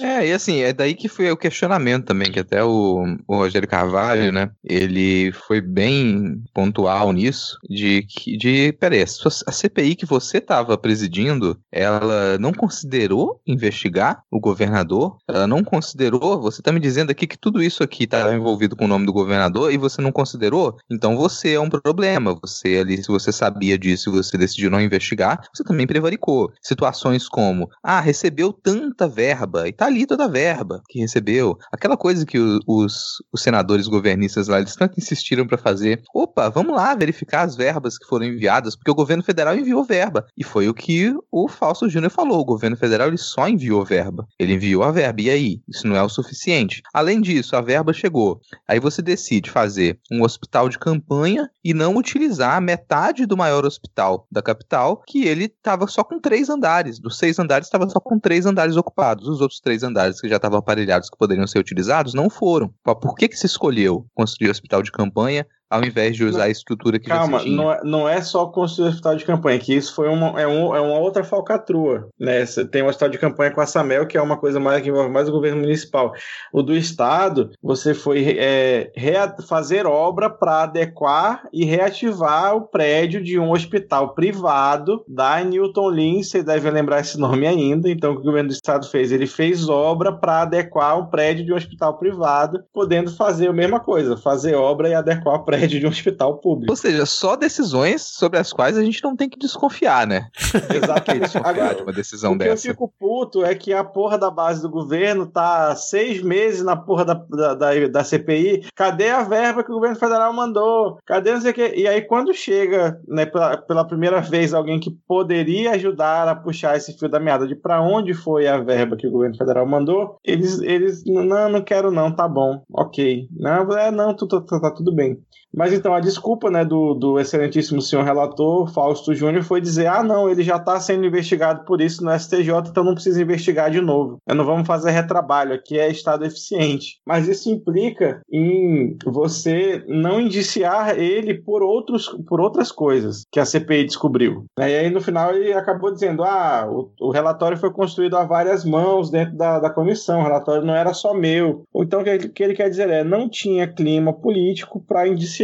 É, e assim, é daí que foi o questionamento também, que até o, o Rogério Carvalho, né, ele foi bem pontual nisso, de que, de, peraí, a CPI que você estava presidindo, ela não considerou investigar o governador? Ela não considerou? Você está me dizendo aqui que tudo isso aqui estava envolvido com o nome do governador e você não considerou? Então você é um problema. Você ali, se você sabia disso e você decidiu não investigar, você também prevaricou. Situações como, ah, recebeu tanta verba e tá ali toda a verba que recebeu. Aquela coisa que os, os senadores governistas lá, eles tanto insistiram para fazer. Opa, vamos lá verificar as verbas que foram enviadas, porque o governo federal enviou verba. E foi o que o Fausto Júnior falou. O governo federal ele só enviou verba. Ele enviou a verba. E aí? Isso não é o suficiente. Além disso, a verba chegou. Aí você decide fazer um hospital de campanha e não utilizar metade do maior hospital da capital, que ele estava só com três andares. Dos seis andares, estava só com três andares ocupados. Os outros três andares que já estavam aparelhados que poderiam ser utilizados não foram. Por que, que se escolheu construir hospital de campanha ao invés de usar não, a estrutura que calma, já se tinha. Não é, não é só construir o hospital de campanha, que isso foi uma, é, um, é uma outra falcatrua. Né? Você tem um hospital de campanha com a Samel, que é uma coisa mais que envolve mais o governo municipal. O do estado, você foi é, fazer obra para adequar e reativar o prédio de um hospital privado da Newton Lin, você deve lembrar esse nome ainda. Então, o que o governo do estado fez? Ele fez obra para adequar o prédio de um hospital privado, podendo fazer a mesma coisa, fazer obra e adequar o prédio prédio de um hospital público. Ou seja, só decisões sobre as quais a gente não tem que desconfiar, né? Exatamente. Agora, de uma decisão o que dessa. eu fico puto é que a porra da base do governo tá seis meses na porra da, da, da, da CPI. Cadê a verba que o governo federal mandou? Cadê não sei o que? E aí, quando chega, né, pela, pela primeira vez, alguém que poderia ajudar a puxar esse fio da meada de para onde foi a verba que o governo federal mandou, eles, eles não, não quero não, tá bom, ok. Não, é, não, tá, tá, tá tudo bem. Mas então a desculpa né, do, do excelentíssimo senhor relator, Fausto Júnior, foi dizer: ah, não, ele já está sendo investigado por isso no STJ, então não precisa investigar de novo. Não vamos fazer retrabalho, aqui é Estado eficiente. Mas isso implica em você não indiciar ele por, outros, por outras coisas que a CPI descobriu. E aí no final ele acabou dizendo: ah, o, o relatório foi construído a várias mãos dentro da, da comissão, o relatório não era só meu. Então o que, que ele quer dizer é: não tinha clima político para indiciar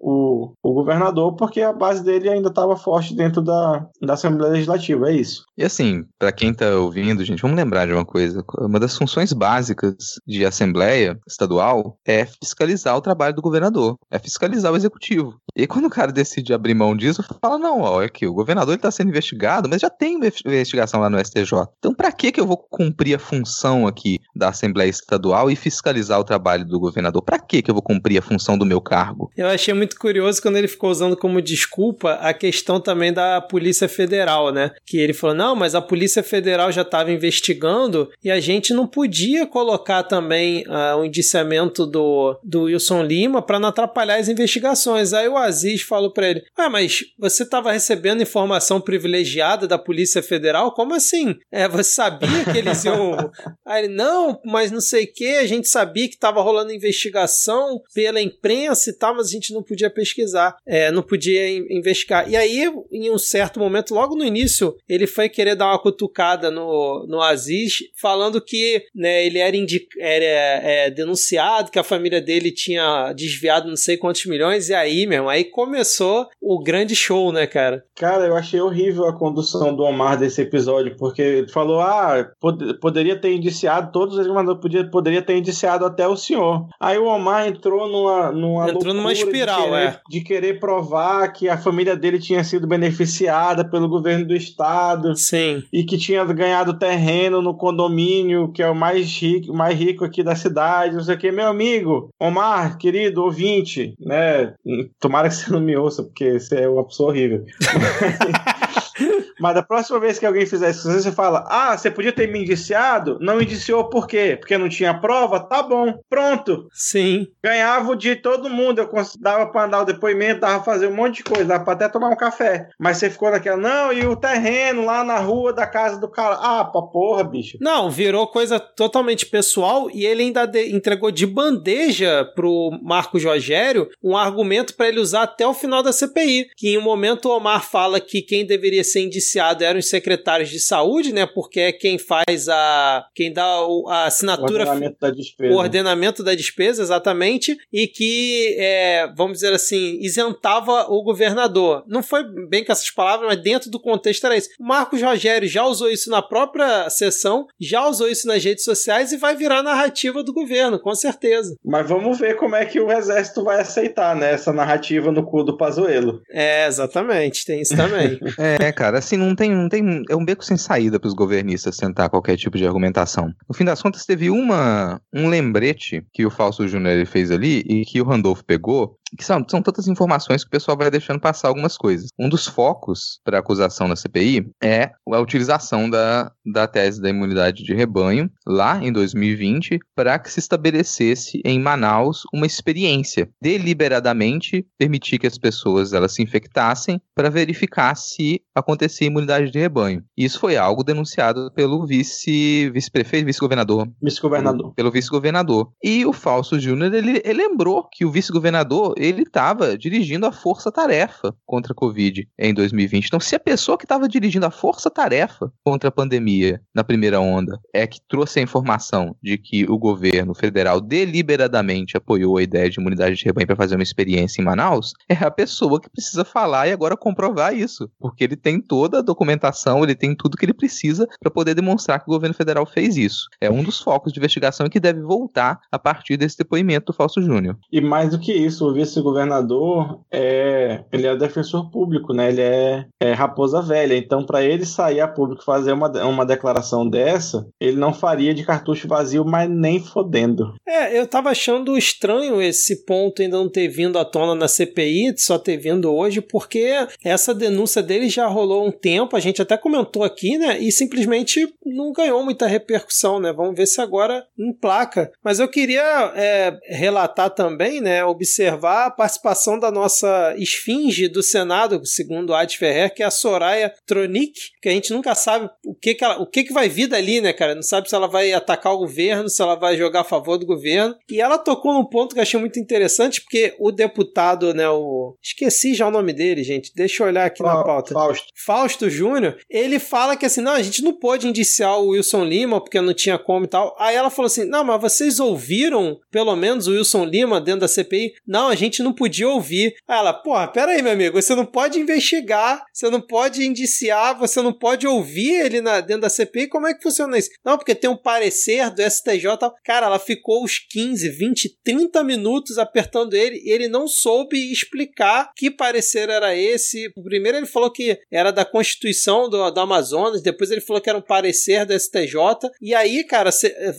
o, o governador, porque a base dele ainda estava forte dentro da, da Assembleia Legislativa, é isso. E assim, para quem está ouvindo, gente, vamos lembrar de uma coisa: uma das funções básicas de Assembleia Estadual é fiscalizar o trabalho do governador, é fiscalizar o executivo. E quando o cara decide abrir mão disso, fala: não, ó, é que o governador está sendo investigado, mas já tem investigação lá no STJ. Então, para que, que eu vou cumprir a função aqui da Assembleia Estadual e fiscalizar o trabalho do governador? Para que, que eu vou cumprir a função do meu cargo? Eu achei muito curioso quando ele ficou usando como desculpa a questão também da Polícia Federal, né? Que ele falou: não, mas a Polícia Federal já estava investigando e a gente não podia colocar também uh, o indiciamento do, do Wilson Lima para não atrapalhar as investigações. Aí o Aziz falou para ele: Ué, mas você estava recebendo informação privilegiada da Polícia Federal? Como assim? É, você sabia que eles iam. Aí ele: Não, mas não sei o que, a gente sabia que estava rolando investigação pela imprensa e tal, mas a gente não podia pesquisar, é, não podia investigar. E aí, em um certo momento, logo no início, ele foi querer dar uma cutucada no, no Aziz, falando que né, ele era, era é, denunciado, que a família dele tinha desviado não sei quantos milhões, e aí, mesmo, aí começou o grande show, né, cara? Cara, eu achei horrível a condução do Omar desse episódio, porque ele falou, ah, pod poderia ter indiciado todos os mas podia, poderia ter indiciado até o senhor. Aí o Omar entrou numa, numa entrou numa espiral, de querer, é. De querer provar que a família dele tinha sido beneficiada pelo governo do estado. Sim. E que tinha ganhado terreno no condomínio, que é o mais rico, mais rico aqui da cidade, não sei o que. Meu amigo, Omar, querido ouvinte, né? Tomara que você não me ouça, porque você é uma pessoa horrível. Mas da próxima vez que alguém fizer isso, você fala: Ah, você podia ter me indiciado? Não indiciou por quê? Porque não tinha prova? Tá bom, pronto. Sim. Ganhava o dia de todo mundo. Eu dava pra andar o depoimento, dava pra fazer um monte de coisa, dava pra até tomar um café. Mas você ficou naquela, não, e o terreno lá na rua da casa do cara. Ah, pra porra, bicho. Não, virou coisa totalmente pessoal e ele ainda entregou de bandeja pro Marcos Rogério um argumento para ele usar até o final da CPI. Que em um momento o Omar fala que quem deveria ser indiciado eram os secretários de saúde, né? Porque é quem faz a. quem dá o- a O assinatura ordenamento da despesa. o ordenamento da despesa, exatamente, e que, é, vamos dizer assim, isentava o governador. Não foi bem com essas palavras, mas dentro do contexto era isso. O Marcos Rogério já usou isso na própria sessão, já usou isso nas redes sociais e vai virar narrativa do governo, com certeza. Mas vamos ver como é que o exército vai aceitar, né? Essa narrativa no cu do Pazuelo. É, exatamente, tem isso também. É, cara, assim, não tem, não tem. É um beco sem saída pros governistas tentar qualquer tipo de argumentação. No fim das contas, teve uma, um lembrete que o Falso Júnior fez ali e que o Randolph pegou. Que são, são tantas informações que o pessoal vai deixando passar algumas coisas. Um dos focos para acusação na CPI é a utilização da, da tese da imunidade de rebanho, lá em 2020, para que se estabelecesse em Manaus uma experiência deliberadamente permitir que as pessoas elas se infectassem para verificar se acontecia imunidade de rebanho. Isso foi algo denunciado pelo vice vice-prefeito, vice-governador, Vice-governador. pelo vice-governador. E o Falso Júnior, ele, ele lembrou que o vice-governador, ele estava dirigindo a força-tarefa contra a Covid em 2020. Então, se a pessoa que estava dirigindo a força-tarefa contra a pandemia na primeira onda é que trouxe a informação de que o governo federal deliberadamente apoiou a ideia de imunidade de rebanho para fazer uma experiência em Manaus, é a pessoa que precisa falar e agora comprovar isso, porque ele tem toda a documentação, ele tem tudo que ele precisa para poder demonstrar que o governo federal fez isso. É um dos focos de investigação que deve voltar a partir desse depoimento do Falso Júnior. E mais do que isso, o vice-governador é, ele é defensor público, né? Ele é, é raposa velha. Então, para ele sair a público e fazer uma, uma declaração dessa, ele não faria de cartucho vazio, mas nem fodendo. É, eu tava achando estranho esse ponto ainda não ter vindo à tona na CPI, só ter vindo hoje, porque essa denúncia dele já rolou um tempo, a gente até comentou aqui, né? E simplesmente não ganhou muita repercussão, né? Vamos ver se agora emplaca. Mas eu queria é, relatar também, né? Observar a participação da nossa esfinge do Senado, segundo Adi Ferrer, que é a Soraya Tronic, que a gente nunca sabe o que, que, ela, o que, que vai vir dali, né, cara? Não sabe se ela vai atacar o governo, se ela vai jogar a favor do governo. E ela tocou num ponto que eu achei muito interessante, porque o deputado, né, o. Esqueci já o nome dele, gente. Deixa eu olhar aqui na pauta. Fausto. Fausto Júnior, ele fala que assim, não, a gente não pôde indiciar o Wilson Lima porque não tinha como e tal. Aí ela falou assim: não, mas vocês ouviram pelo menos o Wilson Lima dentro da CPI? Não, a gente não podia ouvir. Aí ela, porra, pera aí, meu amigo, você não pode investigar, você não pode indiciar, você não pode ouvir ele na, dentro da CPI. Como é que funciona isso? Não, porque tem um parecer do STJ. tal. Cara, ela ficou uns 15, 20, 30 minutos apertando ele e ele não soube explicar que parecer era esse. Primeiro ele falou que era da Constituição do, do Amazonas, depois ele falou que era um parecer do STJ. E aí, cara,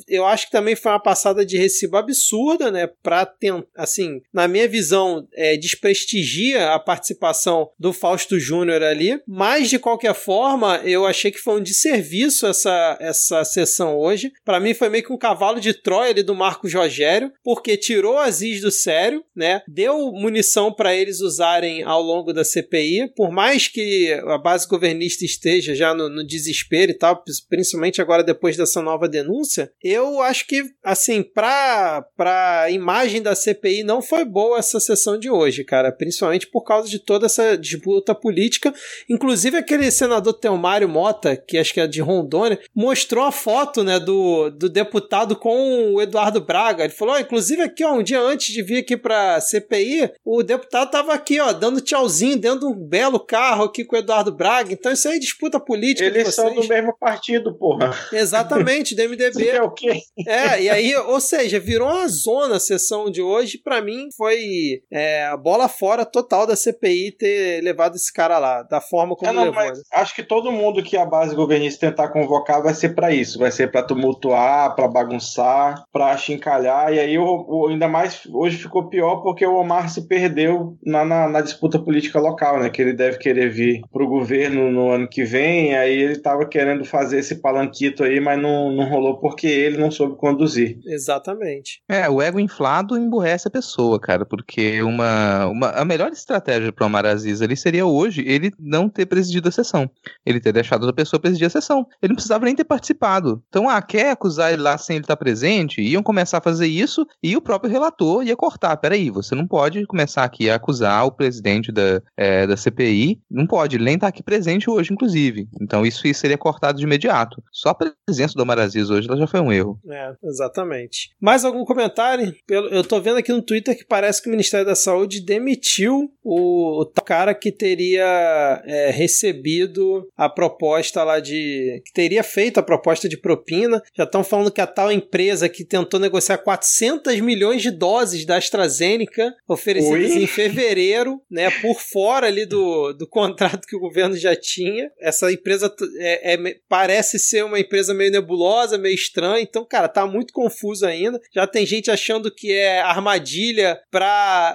eu acho que também foi uma passada de recibo absurda, né? Pra tentar, assim, na minha visão, é, desprestigia a participação do Fausto Júnior ali. Mas, de qualquer forma, eu achei que foi um desserviço essa, essa sessão hoje. Pra mim, foi meio que um cavalo de Troia ali do Marcos Rogério, porque tirou Aziz do sério, né? Deu munição pra eles usarem ao longo da CPI, por mais que a base governista esteja já no, no desespero e tal, principalmente agora depois dessa nova denúncia, eu acho que, assim, pra, pra imagem da CPI não foi boa essa sessão de hoje, cara, principalmente por causa de toda essa disputa política, inclusive aquele senador Teomário Mota, que acho que é de Rondônia, mostrou a foto, né, do, do deputado com o Eduardo Braga, ele falou, ó, inclusive aqui, ó, um dia antes de vir aqui pra CPI, o deputado tava aqui, ó, dando tchauzinho dentro de um belo carro aqui com o Eduardo Braga, então isso aí é disputa política Eles são do mesmo partido, porra. Exatamente, do MDB. quer o quê? É, e aí, ou seja, virou uma zona a sessão de hoje. Pra mim, foi foi é, a bola fora total da CPI ter levado esse cara lá, da forma como É, não, levou. mas né? acho que todo mundo que a base governista tentar convocar vai ser pra isso, vai ser pra tumultuar, pra bagunçar, pra chincalhar, e aí o, o- ainda mais hoje ficou pior porque o Omar se perdeu na, na, na disputa política local, né, que ele deve querer vir pro governo no ano que vem, aí ele tava querendo fazer esse palanquito aí, mas não, não rolou porque ele não soube conduzir. Exatamente. É, o ego inflado emburrece a pessoa, cara, porque uma, uma a melhor estratégia para o Omar Aziz ali seria hoje ele não ter presidido a sessão. Ele ter deixado outra pessoa presidir a sessão. Ele não precisava nem ter participado. Então, ah, quer acusar ele lá sem ele estar presente? Iam começar a fazer isso e o próprio relator ia cortar. Peraí, você não pode começar aqui a acusar o presidente da, é, da CPI. Não pode, ele nem tá aqui presente hoje, inclusive. Então, isso seria cortado de imediato. Só a presença do Omar Aziz hoje ela já foi um erro. É, exatamente. Mais algum comentário? Eu tô vendo aqui no Twitter que parece que Ministério da Saúde demitiu o, o cara que teria é, recebido a proposta lá de. que teria feito a proposta de propina. Já estão falando que a tal empresa que tentou negociar 400 milhões de doses da AstraZeneca oferecidas Oi? em fevereiro, né, por fora ali do, do contrato que o governo já tinha. Essa empresa é, é parece ser uma empresa meio nebulosa, meio estranha. Então, cara, tá muito confuso ainda. Já tem gente achando que é armadilha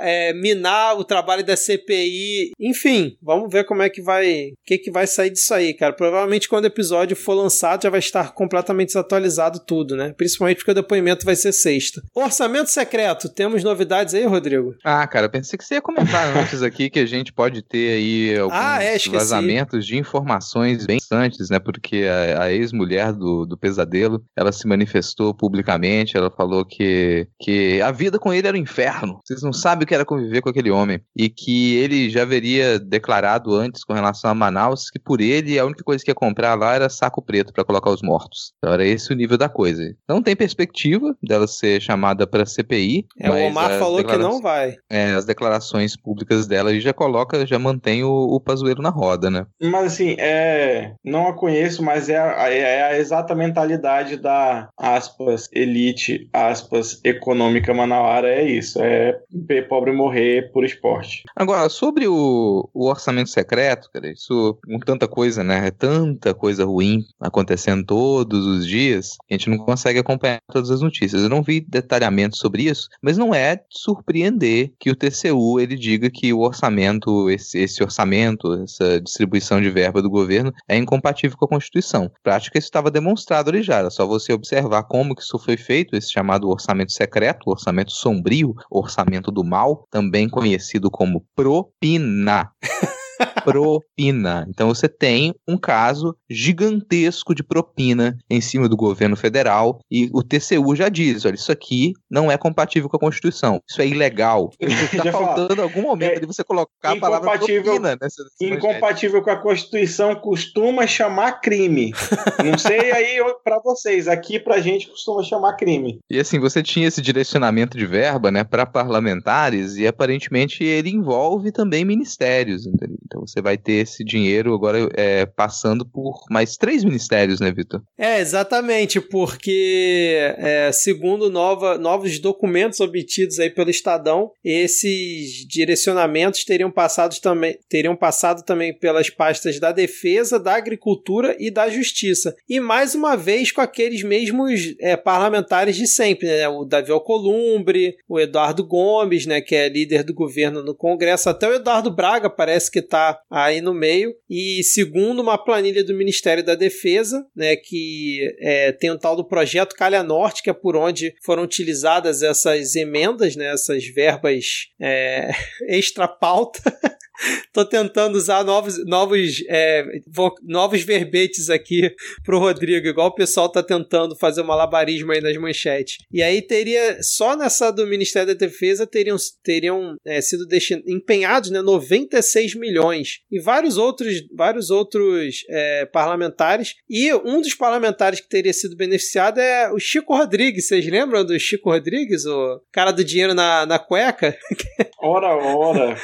é, minar o trabalho da CPI. Enfim, vamos ver como é que vai. O que, que vai sair disso aí, cara. Provavelmente quando o episódio for lançado já vai estar completamente desatualizado tudo, né? Principalmente porque o depoimento vai ser sexta. Orçamento secreto, temos novidades aí, Rodrigo? Ah, cara, eu pensei que você ia comentar antes aqui que a gente pode ter aí alguns Ah, é, vazamentos de informações bem interessantes, né? Porque a, a ex-mulher do, do pesadelo, ela se manifestou publicamente, ela falou que, que a vida com ele era um inferno. Vocês não sabem o que era conviver com aquele homem. E que ele já haveria declarado antes com relação a Manaus que por ele a única coisa que ia comprar lá era saco preto para colocar os mortos. Então era esse o nível da coisa. Não tem perspectiva dela ser chamada para CPI. É, o Omar falou que não vai. é, as declarações públicas dela e já coloca, já mantém o, o Pazuello na roda, né? Mas assim, é, não a conheço, mas é a, é a exata mentalidade da aspas elite, aspas econômica manauara, é isso, é ver pobre morrer por esporte. Agora, sobre o, o orçamento secreto, cara, isso com tanta coisa, né? É tanta coisa ruim acontecendo todos os dias, a gente não consegue acompanhar todas as notícias. Eu não vi detalhamento sobre isso, mas não é de surpreender que o TCU ele diga que o orçamento, esse, esse orçamento, essa distribuição de verba do governo é incompatível com a Constituição. Prática isso estava demonstrado ali já, era só você observar como que isso foi feito, esse chamado orçamento secreto, orçamento sombrio, orçamento do mal, também conhecido como propina. propina. Então você tem um caso gigantesco de propina em cima do governo federal e o TCU já diz, olha, isso aqui não é compatível com a Constituição. Isso é ilegal. Está Já fala. faltando algum momento É de você colocar a palavra incompatível- propina nessa, nessa. Incompatível com a Constituição costuma chamar crime. Não sei aí pra vocês, aqui pra gente costuma chamar crime. E assim, você tinha esse direcionamento de verba, né, para parlamentares e aparentemente ele envolve também ministérios, entendeu? Então você vai ter esse dinheiro agora é, passando por mais três ministérios, né, Vitor? É, exatamente, porque é, segundo nova- novos documentos obtidos aí pelo Estadão, esses direcionamentos teriam passado também, teriam passado também pelas pastas da Defesa, da Agricultura e da Justiça. E mais uma vez com aqueles mesmos é, parlamentares de sempre, né? O Davi Alcolumbre, o Eduardo Gomes, né, que é líder do governo no Congresso, até o Eduardo Braga parece que está aí no meio. E segundo uma planilha do Ministério da Defesa, né, que é, tem o tal do projeto Calha Norte, que é por onde foram utilizadas essas emendas, né, essas verbas é, extra pauta. Tô tentando usar novos, novos, é, vo- novos verbetes aqui pro Rodrigo, igual o pessoal tá tentando fazer um malabarismo aí nas manchetes. E aí teria, só nessa do Ministério da Defesa, teriam, teriam é, sido empenhados né, 96 milhões. E vários outros, vários outros é, parlamentares. E um dos parlamentares que teria sido beneficiado é o Chico Rodrigues. Vocês lembram do Chico Rodrigues, o cara do dinheiro na, na cueca? Ora, ora.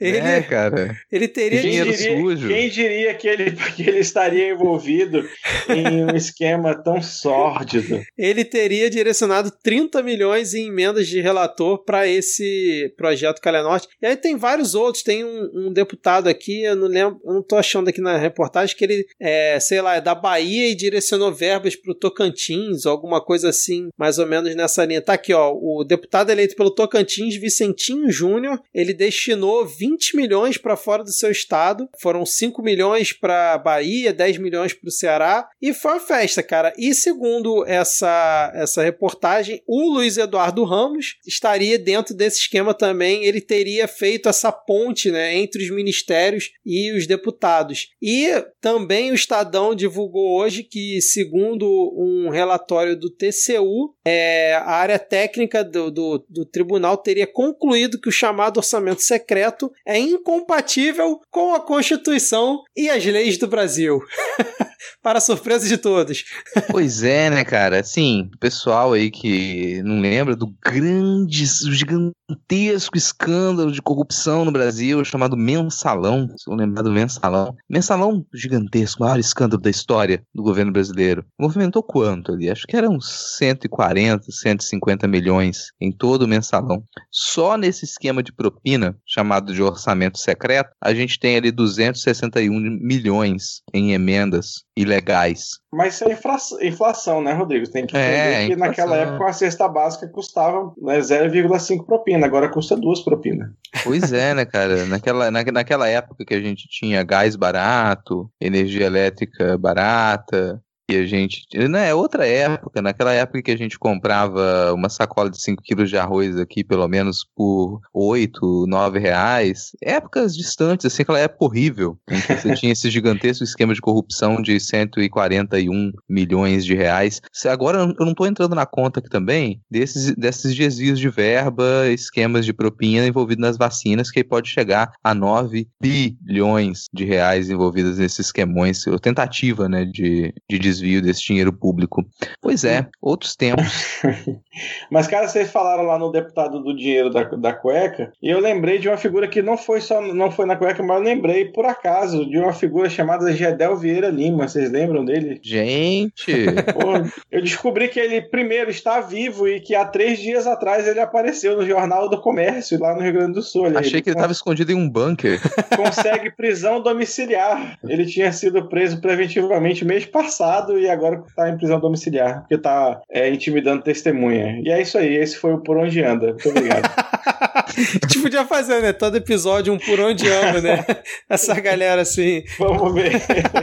Ele, É, cara. Ele teria Quem Dinheiro diria, sujo. quem diria que ele, que ele estaria envolvido em um esquema tão sórdido? ele teria direcionado 30 milhões em emendas de relator para esse projeto Calha Norte. E aí tem vários outros, tem um, um deputado aqui, eu não lembro, eu não tô achando aqui na reportagem que ele é, sei lá, é da Bahia e direcionou verbas pro Tocantins, ou alguma coisa assim, mais ou menos nessa linha. Tá aqui, ó, o deputado eleito pelo Tocantins, Vicentinho Júnior, ele destinou 20 milhões para fora do seu estado, foram 5 milhões para Bahia, 10 milhões para o Ceará, e foi uma festa, cara. E segundo essa, essa reportagem, o Luiz Eduardo Ramos estaria dentro desse esquema também, ele teria feito essa ponte né, entre os ministérios e os deputados. E também o Estadão divulgou hoje que, segundo um relatório do TCU, é, a área técnica do, do, do tribunal teria concluído que o chamado orçamento secreto é incompatível com a Constituição e as leis do Brasil. Para surpresa de todos. Pois é, né, cara? Assim, o pessoal aí que não lembra do grande, gigantesco escândalo de corrupção no Brasil chamado Mensalão. Se eu lembrar do Mensalão. Mensalão gigantesco, maior escândalo da história do governo brasileiro. Movimentou quanto ali? Acho que eram 140, 150 milhões em todo o Mensalão. Só nesse esquema de propina, chamado de orçamento secreto, a gente tem ali 261 milhões em emendas ilegais. Mas isso é inflação, né, Rodrigo? Tem que entender É, que inflação. naquela época a cesta básica custava né, 0,5 propina, agora custa duas propinas. Pois é, né, cara? Naquela, na, naquela época que a gente tinha gás barato, energia elétrica barata, e a gente. Não, é outra época. Naquela época que a gente comprava uma sacola de 5 quilos de arroz aqui, pelo menos por 8, 9 reais. Épocas distantes, assim, aquela época horrível. Em que você tinha esse gigantesco esquema de corrupção de 141 milhões de reais. Agora eu não tô entrando na conta aqui também desses, desses desvios de verba, esquemas de propina envolvidos nas vacinas, que aí pode chegar a 9 bilhões de reais envolvidos nesses esquemões, ou tentativa, né, de, de desvio desse dinheiro público. Pois é, outros tempos. Mas, cara, vocês falaram lá no deputado do dinheiro da, da cueca, e eu lembrei de uma figura que não foi só não foi na cueca, mas eu lembrei, por acaso, de uma figura chamada Gedel Vieira Lima. Vocês lembram dele? Gente, eu descobri que ele, primeiro, está vivo e que há três dias atrás ele apareceu no Jornal do Comércio, lá no Rio Grande do Sul. Olha achei que ele estava escondido em um bunker. consegue prisão domiciliar. Ele tinha sido preso preventivamente mês passado e agora está em prisão domiciliar, porque está intimidando testemunha. E é isso aí, esse foi o Por Onde Anda. Muito obrigado. A gente podia fazer, né? Todo episódio um por onde anda, né? Essa galera assim. Vamos ver.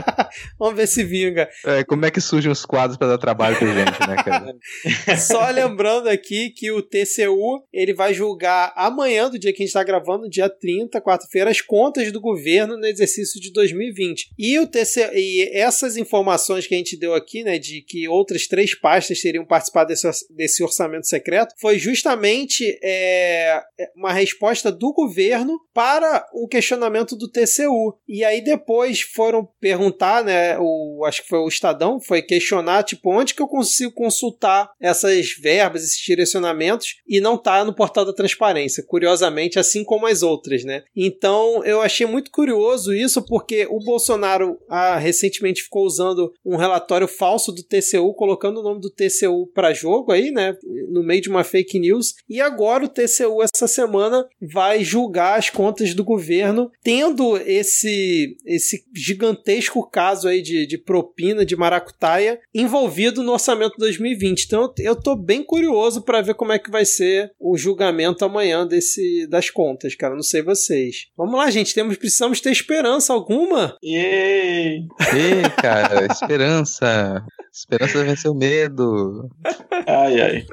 Vamos ver se vinga. É, como é que surgem os quadros para dar trabalho pra gente, né, cara? Só lembrando aqui que o TCU ele vai julgar amanhã, do dia que a gente está gravando, dia 30, quarta-feira, as contas do governo no exercício de 2020. E o TCU, e essas informações que a gente deu aqui, né, de que outras três pastas teriam participado desse, desse orçamento secreto, foi justamente é, uma resposta do governo para um questionamento do TCU. E aí depois foram perguntar, né, o, acho que foi o Estadão, foi questionar, tipo, onde que eu consigo consultar essas verbas, esses direcionamentos, e não tá no portal da transparência, curiosamente, assim como as outras, né? Então, eu achei muito curioso isso, porque o Bolsonaro ah, recentemente ficou usando um relatório falso do TCU, colocando o nome do TCU para jogo aí, né, no meio de uma fake news, e agora o TCU essa semana vai julgar as contas do governo, tendo esse esse gigantesco caso aí de, de propina de maracutaia envolvido no orçamento 2020. Então eu tô bem curioso para ver como é que vai ser o julgamento amanhã desse das contas, cara. Não sei vocês. Vamos lá, gente, temos precisamos ter esperança alguma. Yay! Ei, cara, esperança. Esperança vence o medo. Ai, ai.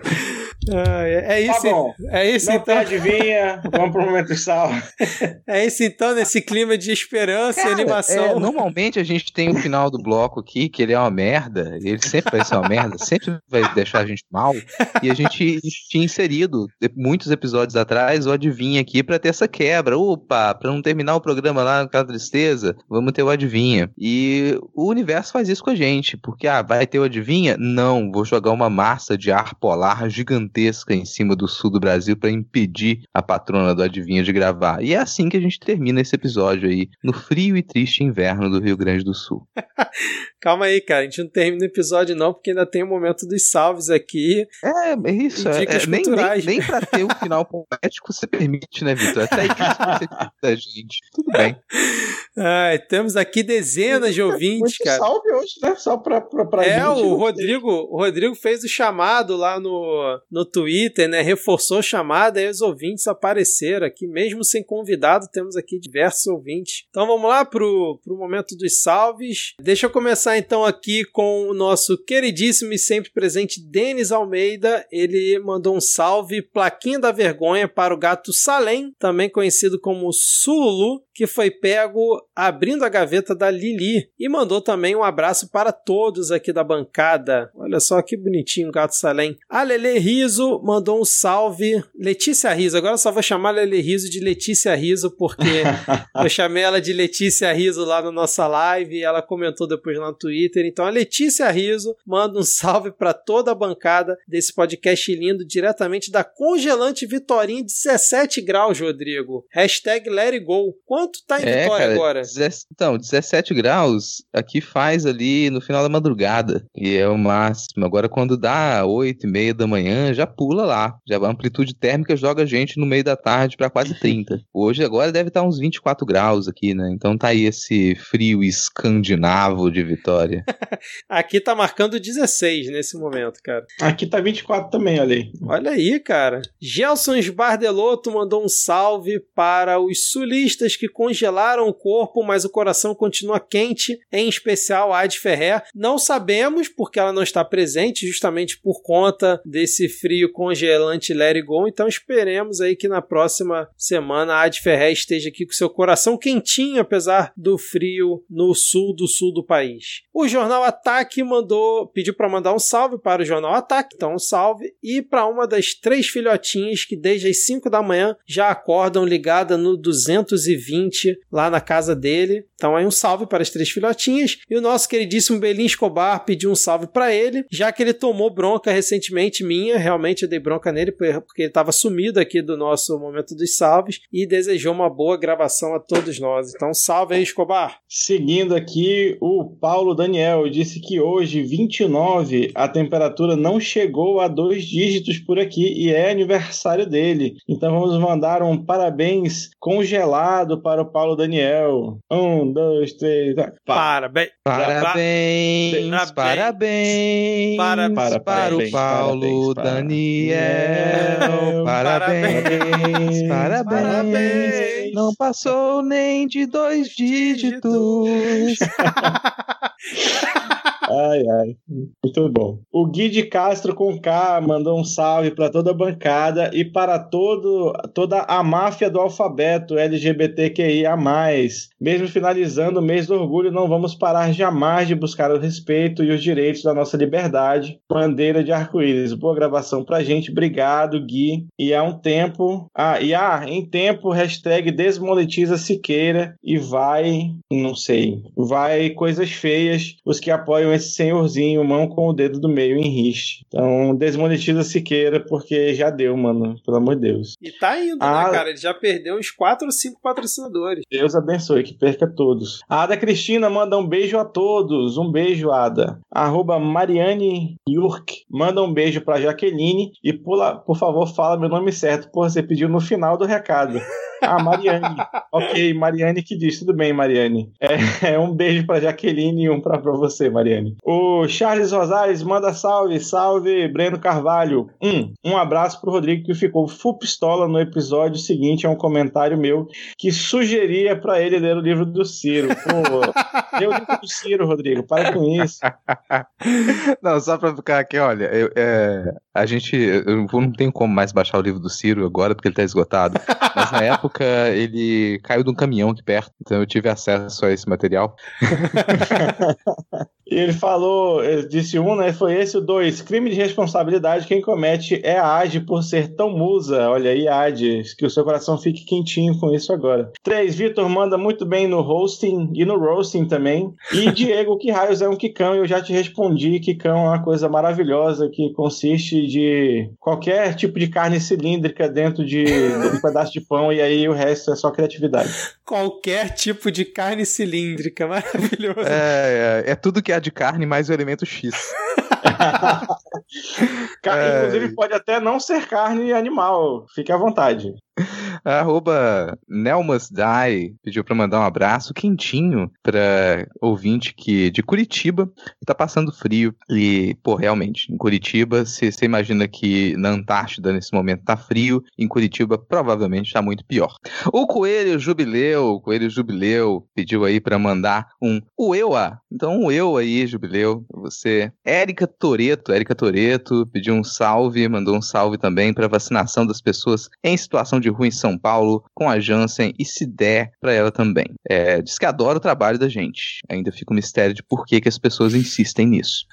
Ah, é, é Tá isso. bom. é isso Não então. adivinha. Vamos pro momento sal. É isso então nesse clima de esperança e animação. É, normalmente a gente tem o final do bloco aqui, que ele é uma merda, ele sempre vai ser uma merda, sempre vai deixar a gente mal. E a gente tinha inserido muitos episódios atrás o adivinha aqui pra ter essa quebra. Opa, pra não terminar o programa lá naquela tristeza, vamos ter o adivinha. E o universo faz isso com a gente, porque ah, vai ter o adivinha? Não, vou jogar uma massa de ar polar gigantesca gigantesca em cima do sul do Brasil para impedir a patrona do Adivinha de gravar. E é assim que a gente termina esse episódio aí, no frio e triste inverno do Rio Grande do Sul. Calma aí, cara. A gente não termina o episódio, não, porque ainda tem o momento dos salves aqui. É, é isso. É, é, nem, nem, nem pra ter um final poético você permite, né, Vitor? Até que você da gente. Tudo bem. Ai, temos aqui dezenas de ouvintes, cara. Salve hoje, né? Só pra, pra, pra é, gente. É, o Rodrigo, o Rodrigo fez o chamado lá no, no Twitter, né? Reforçou o chamado, aí os ouvintes apareceram aqui, mesmo sem convidado, temos aqui diversos ouvintes. Então vamos lá pro, pro momento dos salves. Deixa eu começar então aqui com o nosso queridíssimo e sempre presente Denis Almeida. Ele mandou um salve, plaquinha da vergonha para o gato Salem, também conhecido como Sululu, que foi pego abrindo a gaveta da Lili e mandou também um abraço para todos aqui da bancada. Olha só que bonitinho o gato Salem. A Lele Riso mandou um salve. Letícia Riso, agora só vou chamar a Lele Riso de Letícia Riso porque eu chamei ela de Letícia Riso lá na nossa live e ela comentou depois lá no Twitter. Então a Letícia Riso manda um salve para toda a bancada desse podcast lindo diretamente da congelante Vitorinha 17 graus, Rodrigo. Hashtag let it go. Quanto tá em é, Vitória cara, agora? Então, 17 graus aqui faz ali no final da madrugada. E é o máximo. Agora, quando dá 8 e meia da manhã, já pula lá. Já a amplitude térmica joga a gente no meio da tarde para quase 30. Hoje, agora, deve estar uns 24 graus aqui, né? Então tá aí esse frio escandinavo de Vitória. aqui tá marcando 16 nesse momento, cara. Aqui tá 24 também, olha aí. Olha aí, cara. Gelson Bardelotto mandou um salve para os sulistas que congelaram o corpo, mas o coração continua quente, em especial a Ad Ferrer. Não sabemos porque ela não está presente, justamente por conta desse frio congelante Let It Go, então esperemos aí que na próxima semana a Ad Ferrer esteja aqui com seu coração quentinho, apesar do frio no sul do sul do país. O jornal Ataque mandou, pediu para mandar um salve para o jornal Ataque, então um salve, e para uma das três filhotinhas que desde as 5 da manhã já acordam ligada no 220 lá na casa dele. Então aí um salve para as três filhotinhas. E o nosso queridíssimo Belim Escobar pediu um salve para ele, já que ele tomou bronca recentemente minha, realmente eu dei bronca nele porque ele estava sumido aqui do nosso momento dos salves e desejou uma boa gravação a todos nós. Então salve aí Escobar. Seguindo aqui, o Paulo Daniel disse que hoje 29 a temperatura não chegou a dois dígitos por aqui e é aniversário dele. Então vamos mandar um parabéns congelado para o Paulo Daniel. Um, dois, três. Parabéns. Parabéns. Parabéns. Parabéns. Para o Paulo Daniel. Parabéns. Parabéns. Não passou nem de dois dígitos. Ai, ai. Muito bom. O Gui de Castro com K mandou um salve para toda a bancada e para todo, toda a máfia do alfabeto LGBTQIA. Mesmo finalizando o mês do orgulho, não vamos parar jamais de buscar o respeito e os direitos da nossa liberdade. Bandeira de arco-íris. Boa gravação pra gente. Obrigado, Gui. E há um tempo. Ah, e há, em tempo, hashtag desmonetiza Siqueira e vai. Não sei. Vai coisas feias. Os que apoiam esse senhorzinho, mão com o dedo do meio em riste. Então, desmonetiza Siqueira, porque já deu, mano. Pelo amor de Deus. E tá indo, né, a... né, cara? Ele já perdeu uns 4 ou 5 patrocinadores. Deus abençoe, que perca todos. A Ada Cristina manda um beijo a todos. Um beijo, Ada. Arroba Mariane Yurk. Manda um beijo pra Jaqueline. E, por, por favor, fala meu nome certo. Por você pediu no final do recado. Ah, Mariane. Ok, Mariane que diz. Tudo bem, Mariane. É, é um beijo pra Jaqueline e um pra você, Mariane. O Charles Rosales manda salve, salve, Breno Carvalho. Um, um abraço pro Rodrigo que ficou full pistola no episódio seguinte. É um comentário meu que sugeria pra ele ler o livro do Ciro. Pô, lê o livro do Ciro, Rodrigo. Para com isso. Não, só pra ficar aqui, olha, eu, é, a gente. Eu não tenho como mais baixar o livro do Ciro agora porque ele tá esgotado. Mas na época ele caiu de um caminhão aqui perto, então eu tive acesso a esse material. E ele falou, ele disse um, né? Foi esse o dois. Crime de responsabilidade, quem comete é a Ade por ser tão musa. Olha aí, Ade, que o seu coração fique quentinho com isso agora. Três, Vitor manda muito bem no hosting e no roasting também. E Diego, que raios é um quicão? Eu já te respondi, quicão é uma coisa maravilhosa que consiste de qualquer tipo de carne cilíndrica dentro de um pedaço de pão e aí o resto é só criatividade. Qualquer tipo de carne cilíndrica, maravilhoso. É, é, é tudo que há de carne mais o elemento X. Ca- Inclusive, pode até não ser carne animal. Fique à vontade. Arroba Nelmasdai pediu pra mandar um abraço quentinho pra ouvinte que de Curitiba que tá passando frio. E, pô, realmente, em Curitiba, você imagina que na Antártida nesse momento tá frio, em Curitiba provavelmente tá muito pior. O Coelho Jubileu, o Coelho Jubileu pediu aí pra mandar um Ueua. Então, um eu aí, Jubileu, você. Érica Toreto, Érica Toreto pediu um salve, mandou um salve também pra vacinação das pessoas em situação de rua em São Paulo com a Janssen e se der pra ela também. É, diz que adora o trabalho da gente. Ainda fica o mistério de por que, que as pessoas insistem nisso.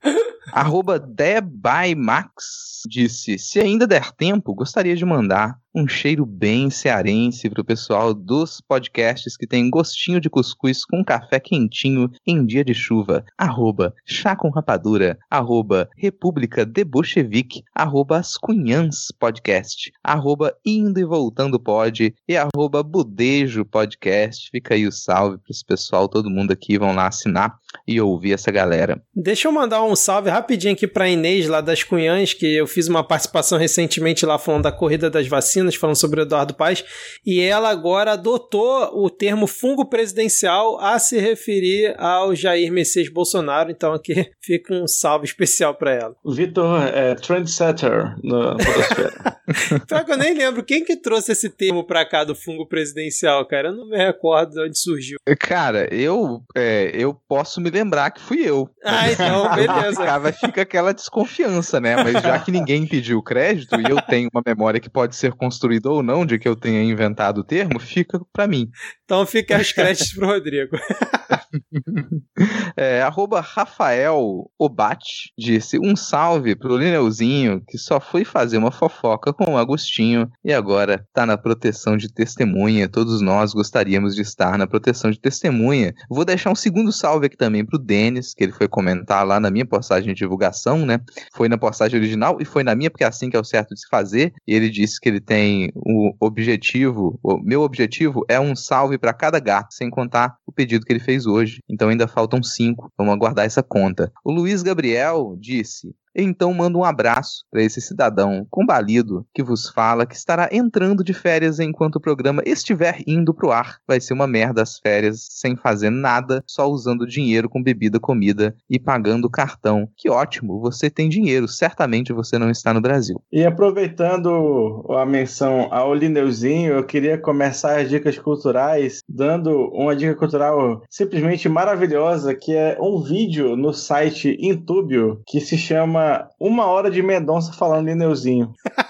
Arroba DeByMax disse: Se ainda der tempo, gostaria de mandar um cheiro bem cearense pro pessoal dos podcasts que tem gostinho de cuscuz com café quentinho em dia de chuva. Arroba Chá com Rapadura, arroba República de Bolchevique, arroba As Cunhãs Podcast, arroba Indo e Voltando Pod e arroba Budejo Podcast. Fica aí o salve para esse pessoal, todo mundo aqui, vão lá assinar e ouvir essa galera. Deixa eu mandar um salve rapidinho aqui pra Inês lá das Cunhãs, que eu fiz uma participação recentemente lá falando da corrida das vacinas, falando sobre o Eduardo Paes, e ela agora adotou o termo fungo presidencial a se referir ao Jair Messias Bolsonaro, então aqui fica um salve especial pra ela. O Vitor é trendsetter na podosfera. Pior que eu nem lembro quem que trouxe esse termo pra cá do fungo presidencial, cara, eu não me recordo de onde surgiu. Cara, eu, é, eu posso me lembrar que fui eu. Ah, então, beleza. Ficava, fica aquela desconfiança, né? Mas já que ninguém pediu crédito e eu tenho uma memória que pode ser construída ou não de que eu tenha inventado o termo, fica pra mim. Então fica os créditos pro Rodrigo. É, arroba Rafael Obate disse um salve pro Lineuzinho que só foi fazer uma fofoca com o Agostinho e agora tá na proteção de testemunha. Todos nós gostaríamos de estar na proteção de testemunha. Vou deixar um segundo salve aqui também pro Denis, que ele foi comentar lá na minha postagem de divulgação, né? Foi na postagem original e foi na minha, porque é assim que é o certo de se fazer. Ele disse que ele tem o objetivo, o meu objetivo é um salve para cada gato, sem contar o pedido que ele fez hoje. Então ainda faltam cinco. Vamos aguardar essa conta. O Luiz Gabriel disse: então manda um abraço para esse cidadão combalido que vos fala que estará entrando de férias enquanto o programa estiver indo pro ar. Vai ser uma merda as férias sem fazer nada, só usando dinheiro com bebida, comida e pagando cartão. Que ótimo, você tem dinheiro, certamente você não está no Brasil. E aproveitando a menção ao Lineuzinho, eu queria começar as dicas culturais dando uma dica cultural simplesmente maravilhosa, que é um vídeo no site Intúbio que se chama Uma Hora de Mendonça falando Lineuzinho.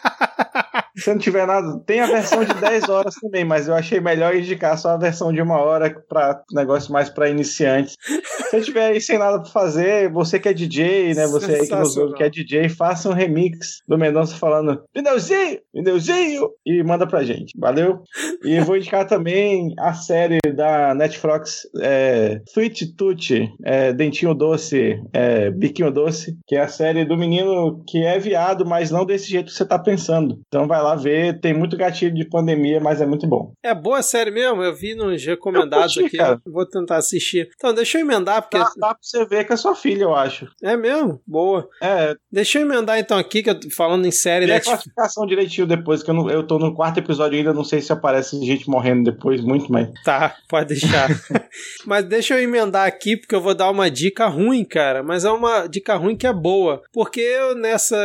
Se não tiver nada, tem a versão de 10 horas também, mas eu achei melhor indicar só a versão de uma hora para negócio mais para iniciantes. Se você tiver aí sem nada para fazer, você que é DJ, né? Você aí que nos ouve que é DJ, faça um remix do Mendonça falando Lineuzinho, Lineuzinho e manda pra gente. Valeu? E vou indicar também a série da Netflix é, Sweet Tooth, é, Dentinho Doce, é, Biquinho Doce, que é a série do menino que é viado, mas não desse jeito que você tá pensando. Então vai lá ver, tem muito gatilho de pandemia, mas é muito bom. É boa série mesmo, eu vi nos recomendados curti, aqui, cara. vou tentar assistir. Então, deixa eu emendar, porque... Dá, dá pra você ver que é sua filha, eu acho. É mesmo? Boa. É, Deixa eu emendar então aqui, que eu tô falando em série, Vê a né? classificação direitinho depois, que eu, não, eu tô no quarto episódio ainda, não sei se aparece gente morrendo depois, muito, mas. Tá, pode deixar. mas deixa eu emendar aqui, porque eu vou dar uma dica ruim, cara. Mas é uma dica ruim que é boa. Porque eu nessa.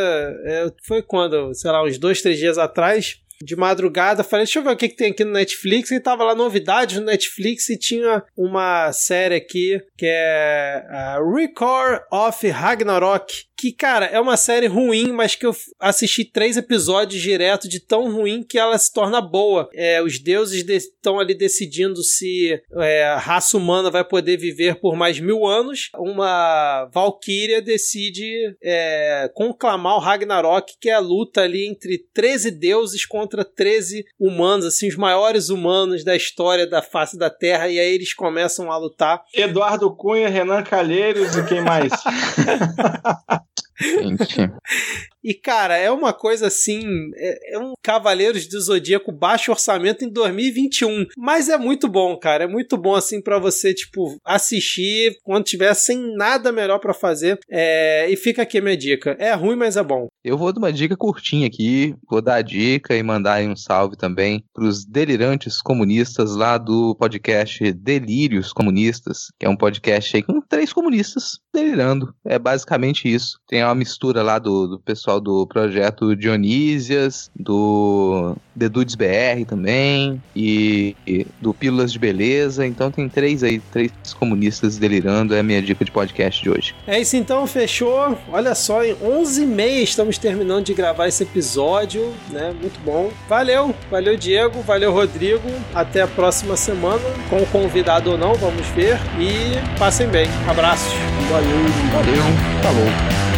é, foi quando, sei lá, uns dois, três dias atrás. De madrugada, falei, deixa eu ver o que, que tem aqui no Netflix. E tava lá novidades no Netflix e tinha uma série aqui que é a Record of Ragnarok, que, cara, é uma série ruim, mas que eu assisti três episódios direto de tão ruim que ela se torna boa. É, os deuses estão ali decidindo se é, a raça humana vai poder viver por mais mil anos. Uma Valkyria decide é, conclamar o Ragnarok, que é a luta ali entre 13 deuses contra 13 humanos, assim, os maiores humanos da história da face da Terra, e aí eles começam a lutar. Eduardo Cunha, Renan Calheiros e quem mais? Gente. E, cara, é uma coisa assim. É, é, um Cavaleiros do Zodíaco baixo orçamento em 2021. Mas é muito bom, cara. É muito bom, assim, para você, tipo, assistir quando tiver sem nada melhor para fazer. É, e fica aqui a minha dica. É ruim, mas é bom. Eu vou dar uma dica curtinha aqui. Vou dar a dica e mandar aí um salve também pros delirantes comunistas lá do podcast Delírios Comunistas, que é um podcast aí com três comunistas delirando. É basicamente isso. Tem uma mistura lá do, do pessoal pessoal do projeto Dionísias, do The Dudes BR também, e, e, do Pílulas de Beleza. Então tem três aí, três comunistas delirando. É a minha dica de podcast de hoje. É isso então, fechou. Olha só, em 11h30 estamos terminando de gravar esse episódio, né? Muito bom. Valeu, valeu Diego, valeu Rodrigo. Até a próxima semana, com o convidado ou não, vamos ver. E passem bem. Abraços. Valeu. Valeu. Falou.